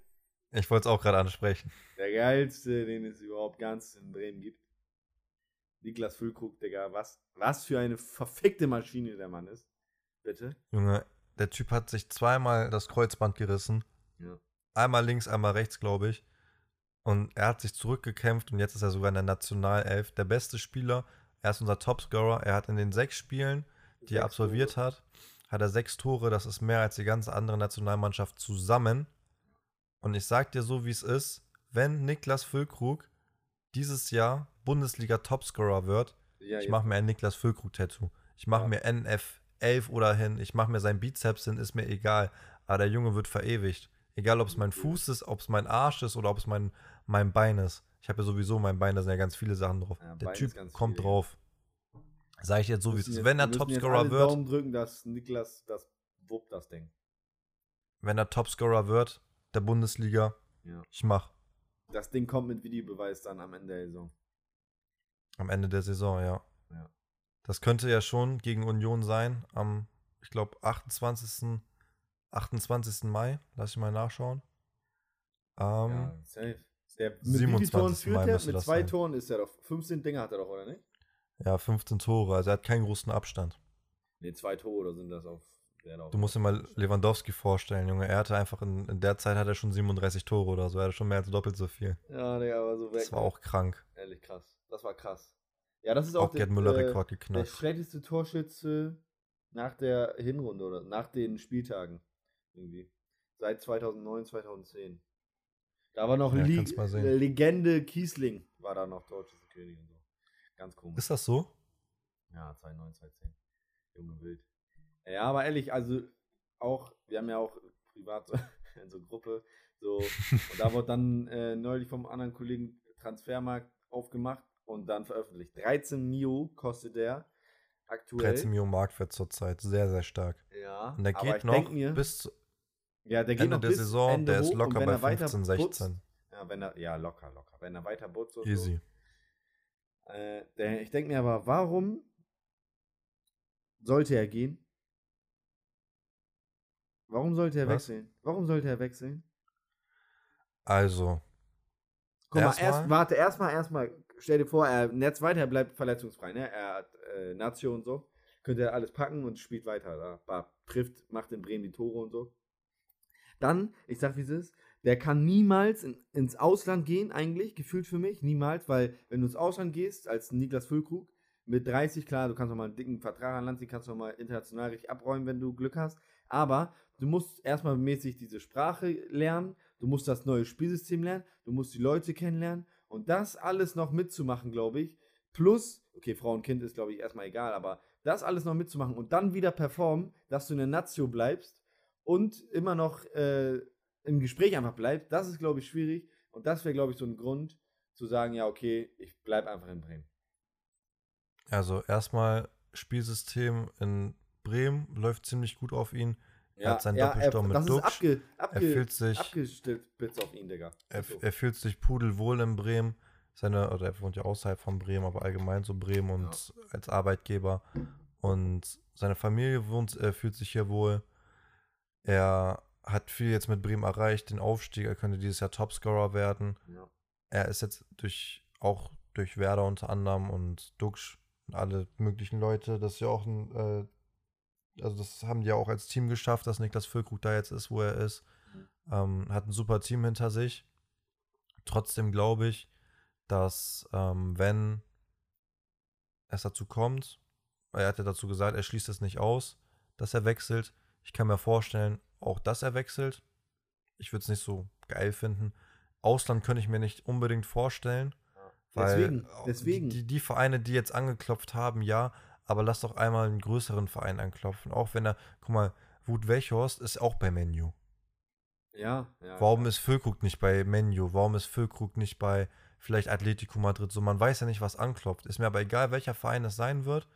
Ich wollte es auch gerade ansprechen.
der geilste, den es überhaupt ganz in Bremen gibt. Niklas Füllkrug, Digga, was, was für eine verfickte Maschine der Mann ist. Bitte?
Junge, der Typ hat sich zweimal das Kreuzband gerissen.
Ja.
Einmal links, einmal rechts, glaube ich. Und er hat sich zurückgekämpft und jetzt ist er sogar in der Nationalelf. Der beste Spieler. Er ist unser Topscorer. Er hat in den sechs Spielen, die er
Sechs
absolviert
Tore.
hat, hat er sechs Tore. Das ist mehr als die ganze andere Nationalmannschaft zusammen. Und ich sag dir so, wie es ist, wenn Niklas Füllkrug dieses Jahr Bundesliga Topscorer wird,
Ja,
ich mache mir ein Niklas Füllkrug-Tattoo. Ich mache
Ja.
mir NF11 oder hin. Ich mache mir seinen Bizeps hin, ist mir egal. Aber der Junge wird verewigt. Egal, ob es mein Fuß ist, ob es mein Arsch ist oder ob es mein, mein Bein ist. Ich habe ja sowieso mein Bein, da sind ja ganz viele Sachen drauf.
Ja,
der
Bein
Typ kommt
viel,
drauf. Sage ich jetzt so, wie es ist. Wenn er Topscorer wird,
Daumen drücken, dass Niklas das wuppt das Ding.
wenn er Topscorer wird, der Bundesliga,
Ja.
ich mach.
Das Ding kommt mit Videobeweis dann am Ende der Saison.
Am Ende der Saison, ja.
Ja.
Das könnte ja schon gegen Union sein, am, ich glaube, 28. 28. Mai. Lass ich mal nachschauen. Ähm,
ja, safe. Der, mit
27.
wie vielen Toren führt
Mai
er? Mit
das
zwei
sein.
Toren ist er doch. 15 Dinger hat er doch, oder nicht?
ja, 15 Tore. Also er hat keinen großen Abstand.
Ne, zwei Tore oder sind das auf. Der auf-
Du musst dir mal Lewandowski vorstellen, Junge. Er hatte einfach in, in der Zeit hat er schon 37 Tore oder so. Er hatte schon mehr als doppelt so viel.
Ja, Digga, aber so weg.
Das war auch krank.
Ehrlich krass. Das war krass. Ja, das ist auch,
Auch Gerd Müller
äh,
Rekord
der
geknackt.
schlechteste Torschütze nach der Hinrunde oder nach den Spieltagen. Irgendwie. Seit 2009, 2010. Da war noch
Ja,
Le Legende Kiesling, war da noch Torschützenkönig und so. Ganz komisch.
Ist das so?
Ja, 2009, 2010. Junge Wild. Ja, aber ehrlich, also auch, wir haben ja auch privat so, in so Gruppe, so, und da wurde dann äh, neulich vom anderen Kollegen Transfermarkt aufgemacht und dann veröffentlicht. 13 Mio kostet der aktuell.
13 Millionen Marktwert zurzeit. Sehr, sehr stark.
Ja,
Und der geht noch
mir,
bis zu
ja, der geht
Ende
noch
der
bis
Saison.
Ende
der ist locker bei
er weiter
15,
putzt-
16.
Ja, wenn er, ja, locker, locker. Wenn er weiter putzt und
Easy.
so. Äh, der, ich denke mir aber, warum sollte er gehen? Warum sollte er
Was?
wechseln? Warum sollte er wechseln?
Also,
Guck mal,
Erstmal-
erst, warte, erstmal, erstmal, stell dir vor, er netzt weiter, er bleibt verletzungsfrei, ne? Er hat äh, Nazio und so. Könnte er alles packen und spielt weiter. Da. Trifft, macht in Bremen die Tore und so. Dann, ich sag wie es ist, der kann niemals in, ins Ausland gehen, eigentlich, gefühlt für mich, niemals, weil wenn du ins Ausland gehst, als Niklas Füllkrug, mit 30, klar, du kannst noch mal einen dicken Vertrag an Land ziehen, kannst noch mal international richtig abräumen, wenn du Glück hast. Aber du musst erstmal mäßig diese Sprache lernen, du musst das neue Spielsystem lernen, du musst die Leute kennenlernen und das alles noch mitzumachen, glaube ich. Plus, okay, Frau und Kind ist, glaube ich, erstmal egal, aber das alles noch mitzumachen und dann wieder performen, dass du in der Nazio bleibst und immer noch äh, im Gespräch einfach bleibst, das ist, glaube ich, schwierig. Und das wäre, glaube ich, so ein Grund zu sagen, ja, okay, ich bleibe einfach in Bremen.
also erstmal Spielsystem in Bremen läuft ziemlich gut auf ihn. Er hat seinen Doppelsturm mit
das
Duxch.
ist abge,
Er
abge,
fühlt sich,
abgestellt Bits auf ihn, Digga.
er, er fühlt sich pudelwohl in Bremen. Seine, oder er wohnt ja außerhalb von Bremen, aber allgemein so Bremen und als Arbeitgeber. Und seine Familie wohnt, äh, fühlt sich hier wohl. Er hat viel jetzt mit Bremen erreicht, den Aufstieg. Er könnte dieses Jahr Topscorer werden.
ja.
er ist jetzt durch auch durch Werder unter anderem und Duxch und alle möglichen Leute, das ist ja auch ein, äh, also das haben die ja auch als Team geschafft, dass Niklas Füllkrug da jetzt ist, wo er ist. Ähm, hat ein super Team hinter sich. Trotzdem glaube ich, dass ähm, wenn es dazu kommt, er hatte dazu gesagt, er schließt es nicht aus, dass er wechselt. Ich kann mir vorstellen, auch dass er wechselt. Ich würde es nicht so geil finden. Ausland könnte ich mir nicht unbedingt vorstellen. Weil
Deswegen, deswegen.
Die, die Vereine, die jetzt angeklopft haben, ja, aber lass doch einmal einen größeren Verein anklopfen. Auch wenn er, guck mal, Wut Weghorst ist auch bei Menu.
Ja, ja.
Warum ist Füllkrug nicht bei Menu? Warum ist Füllkrug nicht bei vielleicht Atletico Madrid? So, man weiß ja nicht, was anklopft. Ist mir aber egal, welcher Verein es sein wird.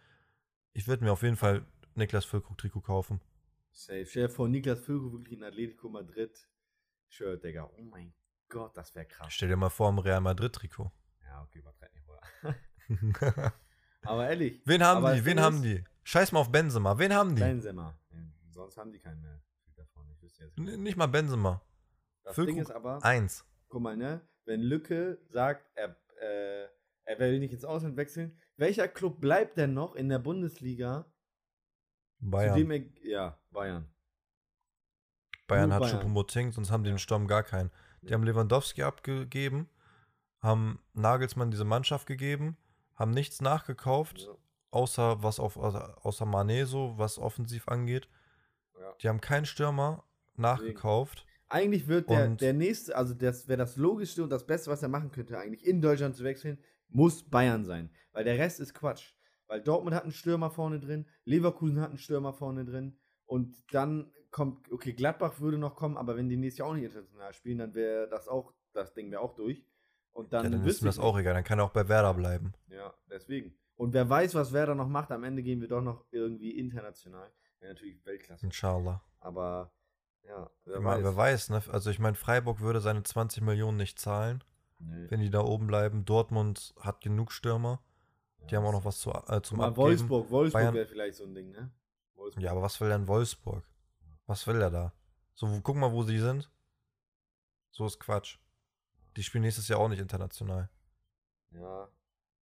Ich würde mir auf jeden Fall Niklas Füllkrug-Trikot kaufen.
Safe. Stell dir vor, Niklas Füllkrug wirklich in Atletico Madrid. Shirt, Digga. Oh mein Gott, das wäre krass.
Stell dir mal vor, im Real Madrid-Trikot.
Ja, okay, übertreib nicht. Aber ehrlich.
Wen haben
aber
die? Wen haben die? Scheiß mal auf Benzema. Wen haben die?
Benzema. Sonst haben die keinen mehr. Nicht.
Mal Benzema.
Das
Füllkrug
Ding ist aber,
Eins.
guck mal, ne? Wenn Lücke sagt, er, äh, er will nicht ins Ausland wechseln, welcher Club bleibt denn noch in der Bundesliga?
Bayern.
er, ja, Bayern.
Bayern
Nur
hat
Bayern.
Choupo-Moting, sonst haben die den Sturm gar keinen. Die haben Lewandowski abgegeben, haben Nagelsmann diese Mannschaft gegeben, haben nichts nachgekauft, außer was auf außer, außer Mané so, was offensiv angeht.
Ja.
Die haben keinen Stürmer nachgekauft.
Eigentlich wird der, der nächste, also das wäre das Logischste und das Beste, was er machen könnte, eigentlich in Deutschland zu wechseln, muss Bayern sein. Weil der Rest ist Quatsch. Weil Dortmund hat einen Stürmer vorne drin, Leverkusen hat einen Stürmer vorne drin und dann kommt, okay, Gladbach würde noch kommen, aber wenn die nächstes Jahr auch nicht international spielen, dann wäre das auch, das Ding wäre auch durch. Und dann,
ja, dann ist mir das auch egal, dann kann er auch bei Werder bleiben.
Ja, deswegen. Und wer weiß, was Werder noch macht, am Ende gehen wir doch noch irgendwie international. Wäre natürlich Weltklasse.
Inshallah.
Aber ja, wer
Ich mein,
weiß.
wer weiß, ne? Also ich meine, Freiburg würde seine 20 Millionen nicht zahlen,
Nee.
wenn die da oben bleiben. Dortmund hat genug Stürmer. Die haben auch noch was zu, äh, zum
Mal
Abgeben.
Wolfsburg, Wolfsburg wäre vielleicht so ein Ding, ne? Wolfsburg.
Ja, aber was will denn Wolfsburg? Was will er da? So, guck mal, wo sie sind. So ist Quatsch. Die spielen nächstes Jahr auch nicht international.
Ja,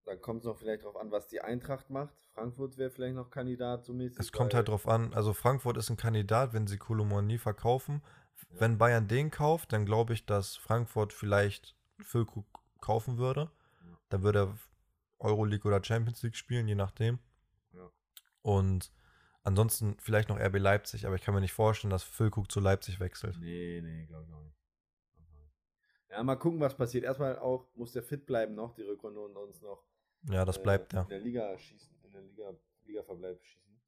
dann kommt es noch vielleicht drauf an, was die Eintracht macht. Frankfurt wäre vielleicht noch Kandidat so mäßig.
Es kommt halt drauf an, also Frankfurt ist ein Kandidat, wenn sie Kolomoni verkaufen. Wenn Bayern den kauft, dann glaube ich, dass Frankfurt vielleicht Füllkrug kaufen würde.
Ja.
Dann würde er Euroleague oder Champions League spielen, je nachdem.
Ja.
Und ansonsten vielleicht noch RB Leipzig, aber ich kann mir nicht vorstellen, dass Füllkrug zu Leipzig wechselt.
Nee, nee, glaube ich auch nicht. Glaub ich auch nicht. Ja, mal gucken, was passiert. Erstmal auch, muss der fit bleiben noch, die Rückrunde und uns noch
Ja, das
äh,
bleibt ja.
in der Liga schießen, in der Liga, Liga-Verbleib schießen.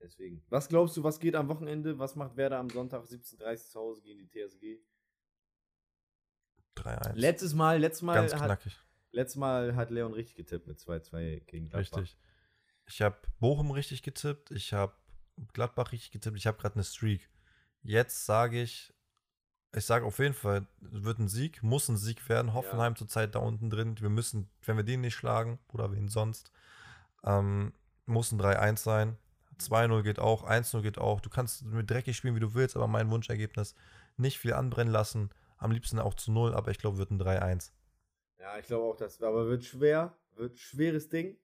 Deswegen. Was glaubst du, was geht am Wochenende? Was macht Werder am Sonntag 17.30 zu Hause gegen die TSG?
3-1.
Letztes Mal, letztes Mal
Ganz
hat,
knackig.
letztes Mal hat Leon richtig getippt mit 2-2 gegen Gladbach.
Richtig. Ich habe Bochum richtig getippt. Ich habe Gladbach richtig getippt. Ich habe gerade eine Streak. Jetzt sage ich, ich sage auf jeden Fall, es wird ein Sieg, muss ein Sieg werden. Hoffenheim zurzeit da unten drin. Wir müssen, wenn wir den nicht schlagen, oder wen sonst, ähm, muss ein 3-1 sein. 2-0 geht auch, 1-0 geht auch. Du kannst mit dreckig spielen, wie du willst, aber mein Wunschergebnis nicht viel anbrennen lassen. Am liebsten auch zu 0, aber ich glaube, wird ein 3-1.
Ja, ich glaube auch, das aber wird schwer. Wird schweres Ding.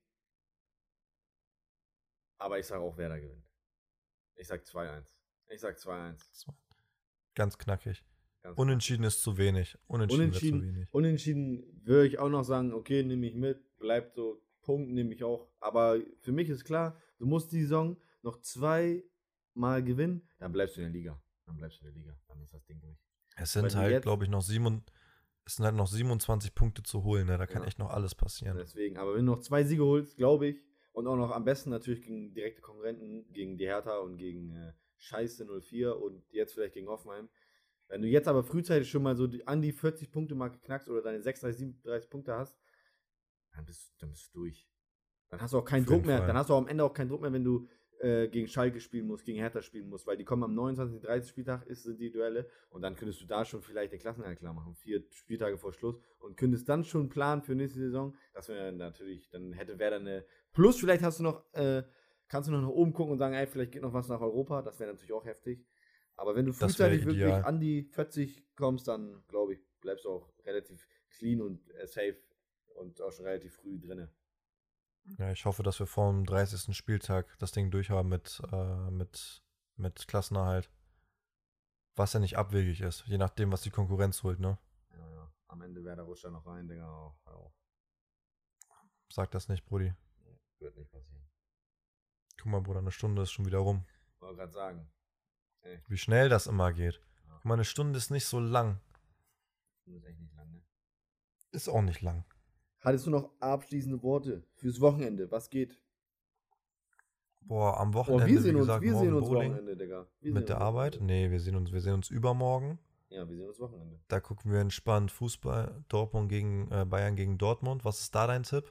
Aber ich sage auch, wer da gewinnt. Ich sag 2-1. Ich sag 2-1.
Ganz knackig. Ganz Unentschieden knackig. ist zu wenig.
Unentschieden, Unentschieden, zu wenig. Unentschieden würde ich auch noch sagen, okay, nehme ich mit, bleibt so, Punkt nehme ich auch. Aber für mich ist klar, du musst die Saison noch zweimal gewinnen, dann bleibst du in der Liga. Dann bleibst du in der Liga. Dann ist das Ding durch.
Es sind halt, glaube ich, noch sieben, es sind halt noch 27 Punkte zu holen. Ne? Da kann ja. echt noch alles passieren.
Deswegen, aber wenn du noch zwei Siege holst, glaube ich, und auch noch am besten natürlich gegen direkte Konkurrenten, gegen die Hertha und gegen äh, Scheiße 04 und jetzt vielleicht gegen Hoffenheim. Wenn du jetzt aber frühzeitig schon mal so an die 40 Punkte Marke knackst oder deine 36, 37 Punkte hast, dann bist, dann bist du durch. Dann hast du auch keinen Druck mehr. Fall. Dann hast du auch am Ende auch keinen Druck mehr, wenn du äh, gegen Schalke spielen musst, gegen Hertha spielen musst, weil die kommen am 29. 30. Spieltag, ist, sind die Duelle und dann könntest du da schon vielleicht den Klassenerhalt klar machen, vier Spieltage vor Schluss und könntest dann schon planen für nächste Saison. Das wäre natürlich, dann hätte wer dann eine. Plus, vielleicht hast du noch, äh, kannst du noch nach oben gucken und sagen, ey, vielleicht geht noch was nach Europa. Das wäre natürlich auch heftig. Aber wenn du frühzeitig wirklich an die 40 kommst, dann glaube ich, bleibst du auch relativ clean und äh, safe und auch schon relativ früh drinne.
Ja, ich hoffe, dass wir vor dem 30. Spieltag das Ding durchhaben mit, äh, mit, mit Klassenerhalt. Was ja nicht abwegig ist, je nachdem, was die Konkurrenz holt, ne?
Ja, ja. Am Ende wäre der rutscht ja noch rein, Digga. Auch, auch.
Sag das nicht, Brudi.
Nee, wird nicht passieren.
Guck mal, Bruder, eine Stunde ist schon wieder rum.
Wollte gerade sagen.
Ey. Wie schnell das immer geht. Ja. Guck mal, eine Stunde ist nicht so lang.
Stunde ist echt nicht lang, ne?
Ist auch nicht lang.
Hattest du noch abschließende Worte fürs Wochenende? Was geht?
Boah, am Wochenende, Boah, wir sehen
wie
gesagt,
uns, wir sehen uns Bowling. Wochenende, Digga.
Wir mit der Arbeit? Wochenende. Nee, wir sehen uns, wir sehen uns übermorgen.
Ja, wir sehen uns Wochenende.
Da gucken wir entspannt Fußball, Dortmund gegen äh, Bayern gegen Dortmund. Was ist da dein Tipp?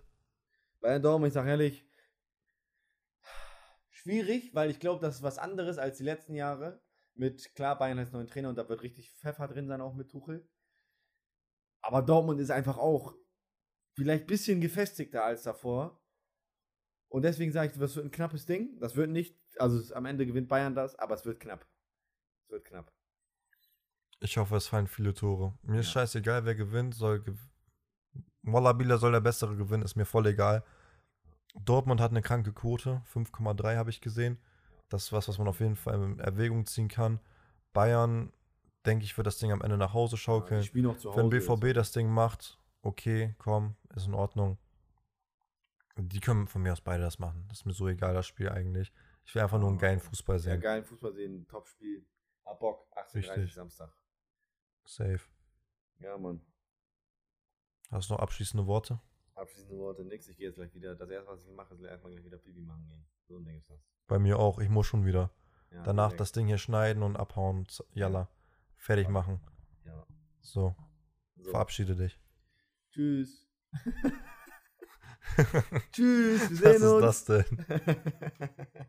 Bayern Dortmund, ich sag ehrlich, schwierig, weil ich glaube, das ist was anderes als die letzten Jahre. Mit, klar, Bayern als neuen Trainer und da wird richtig Pfeffer drin sein, auch mit Tuchel. Aber Dortmund ist einfach auch vielleicht ein bisschen gefestigter als davor. Und deswegen sage ich, das wird ein knappes Ding. Das wird nicht, also am Ende gewinnt Bayern das, aber es wird knapp. Es wird knapp.
Ich hoffe, es fallen viele Tore. Mir ja. ist scheißegal, wer gewinnt. Soll gew Wallabila soll der bessere gewinnen, ist mir voll egal. Dortmund hat eine kranke Quote, 5,3 habe ich gesehen. Das ist was, was man auf jeden Fall in Erwägung ziehen kann. Bayern, denke ich, wird das Ding am Ende nach Hause schaukeln.
Ja, Hause
Wenn BVB jetzt. das Ding macht, okay, komm, ist in Ordnung. Die können von mir aus beide das machen. Das ist mir so egal, das Spiel eigentlich. Ich will einfach nur einen geilen Fußball sehen. Ja,
geilen Fußball sehen, Topspiel. Hab Bock, 18.30 Samstag.
Safe.
Ja, Mann.
Hast du noch abschließende Worte?
Abschließende Worte, nix. Ich gehe jetzt gleich wieder. Das erste, was ich mache, ist erstmal gleich wieder Pipi machen gehen. So ein Ding ist das.
Bei mir auch. Ich muss schon wieder. Ja, Danach direkt. das Ding hier schneiden und abhauen. Jalla. Fertig machen.
Ja.
So. so. Verabschiede dich.
Tschüss. Tschüss, wir sehen
Was ist das denn?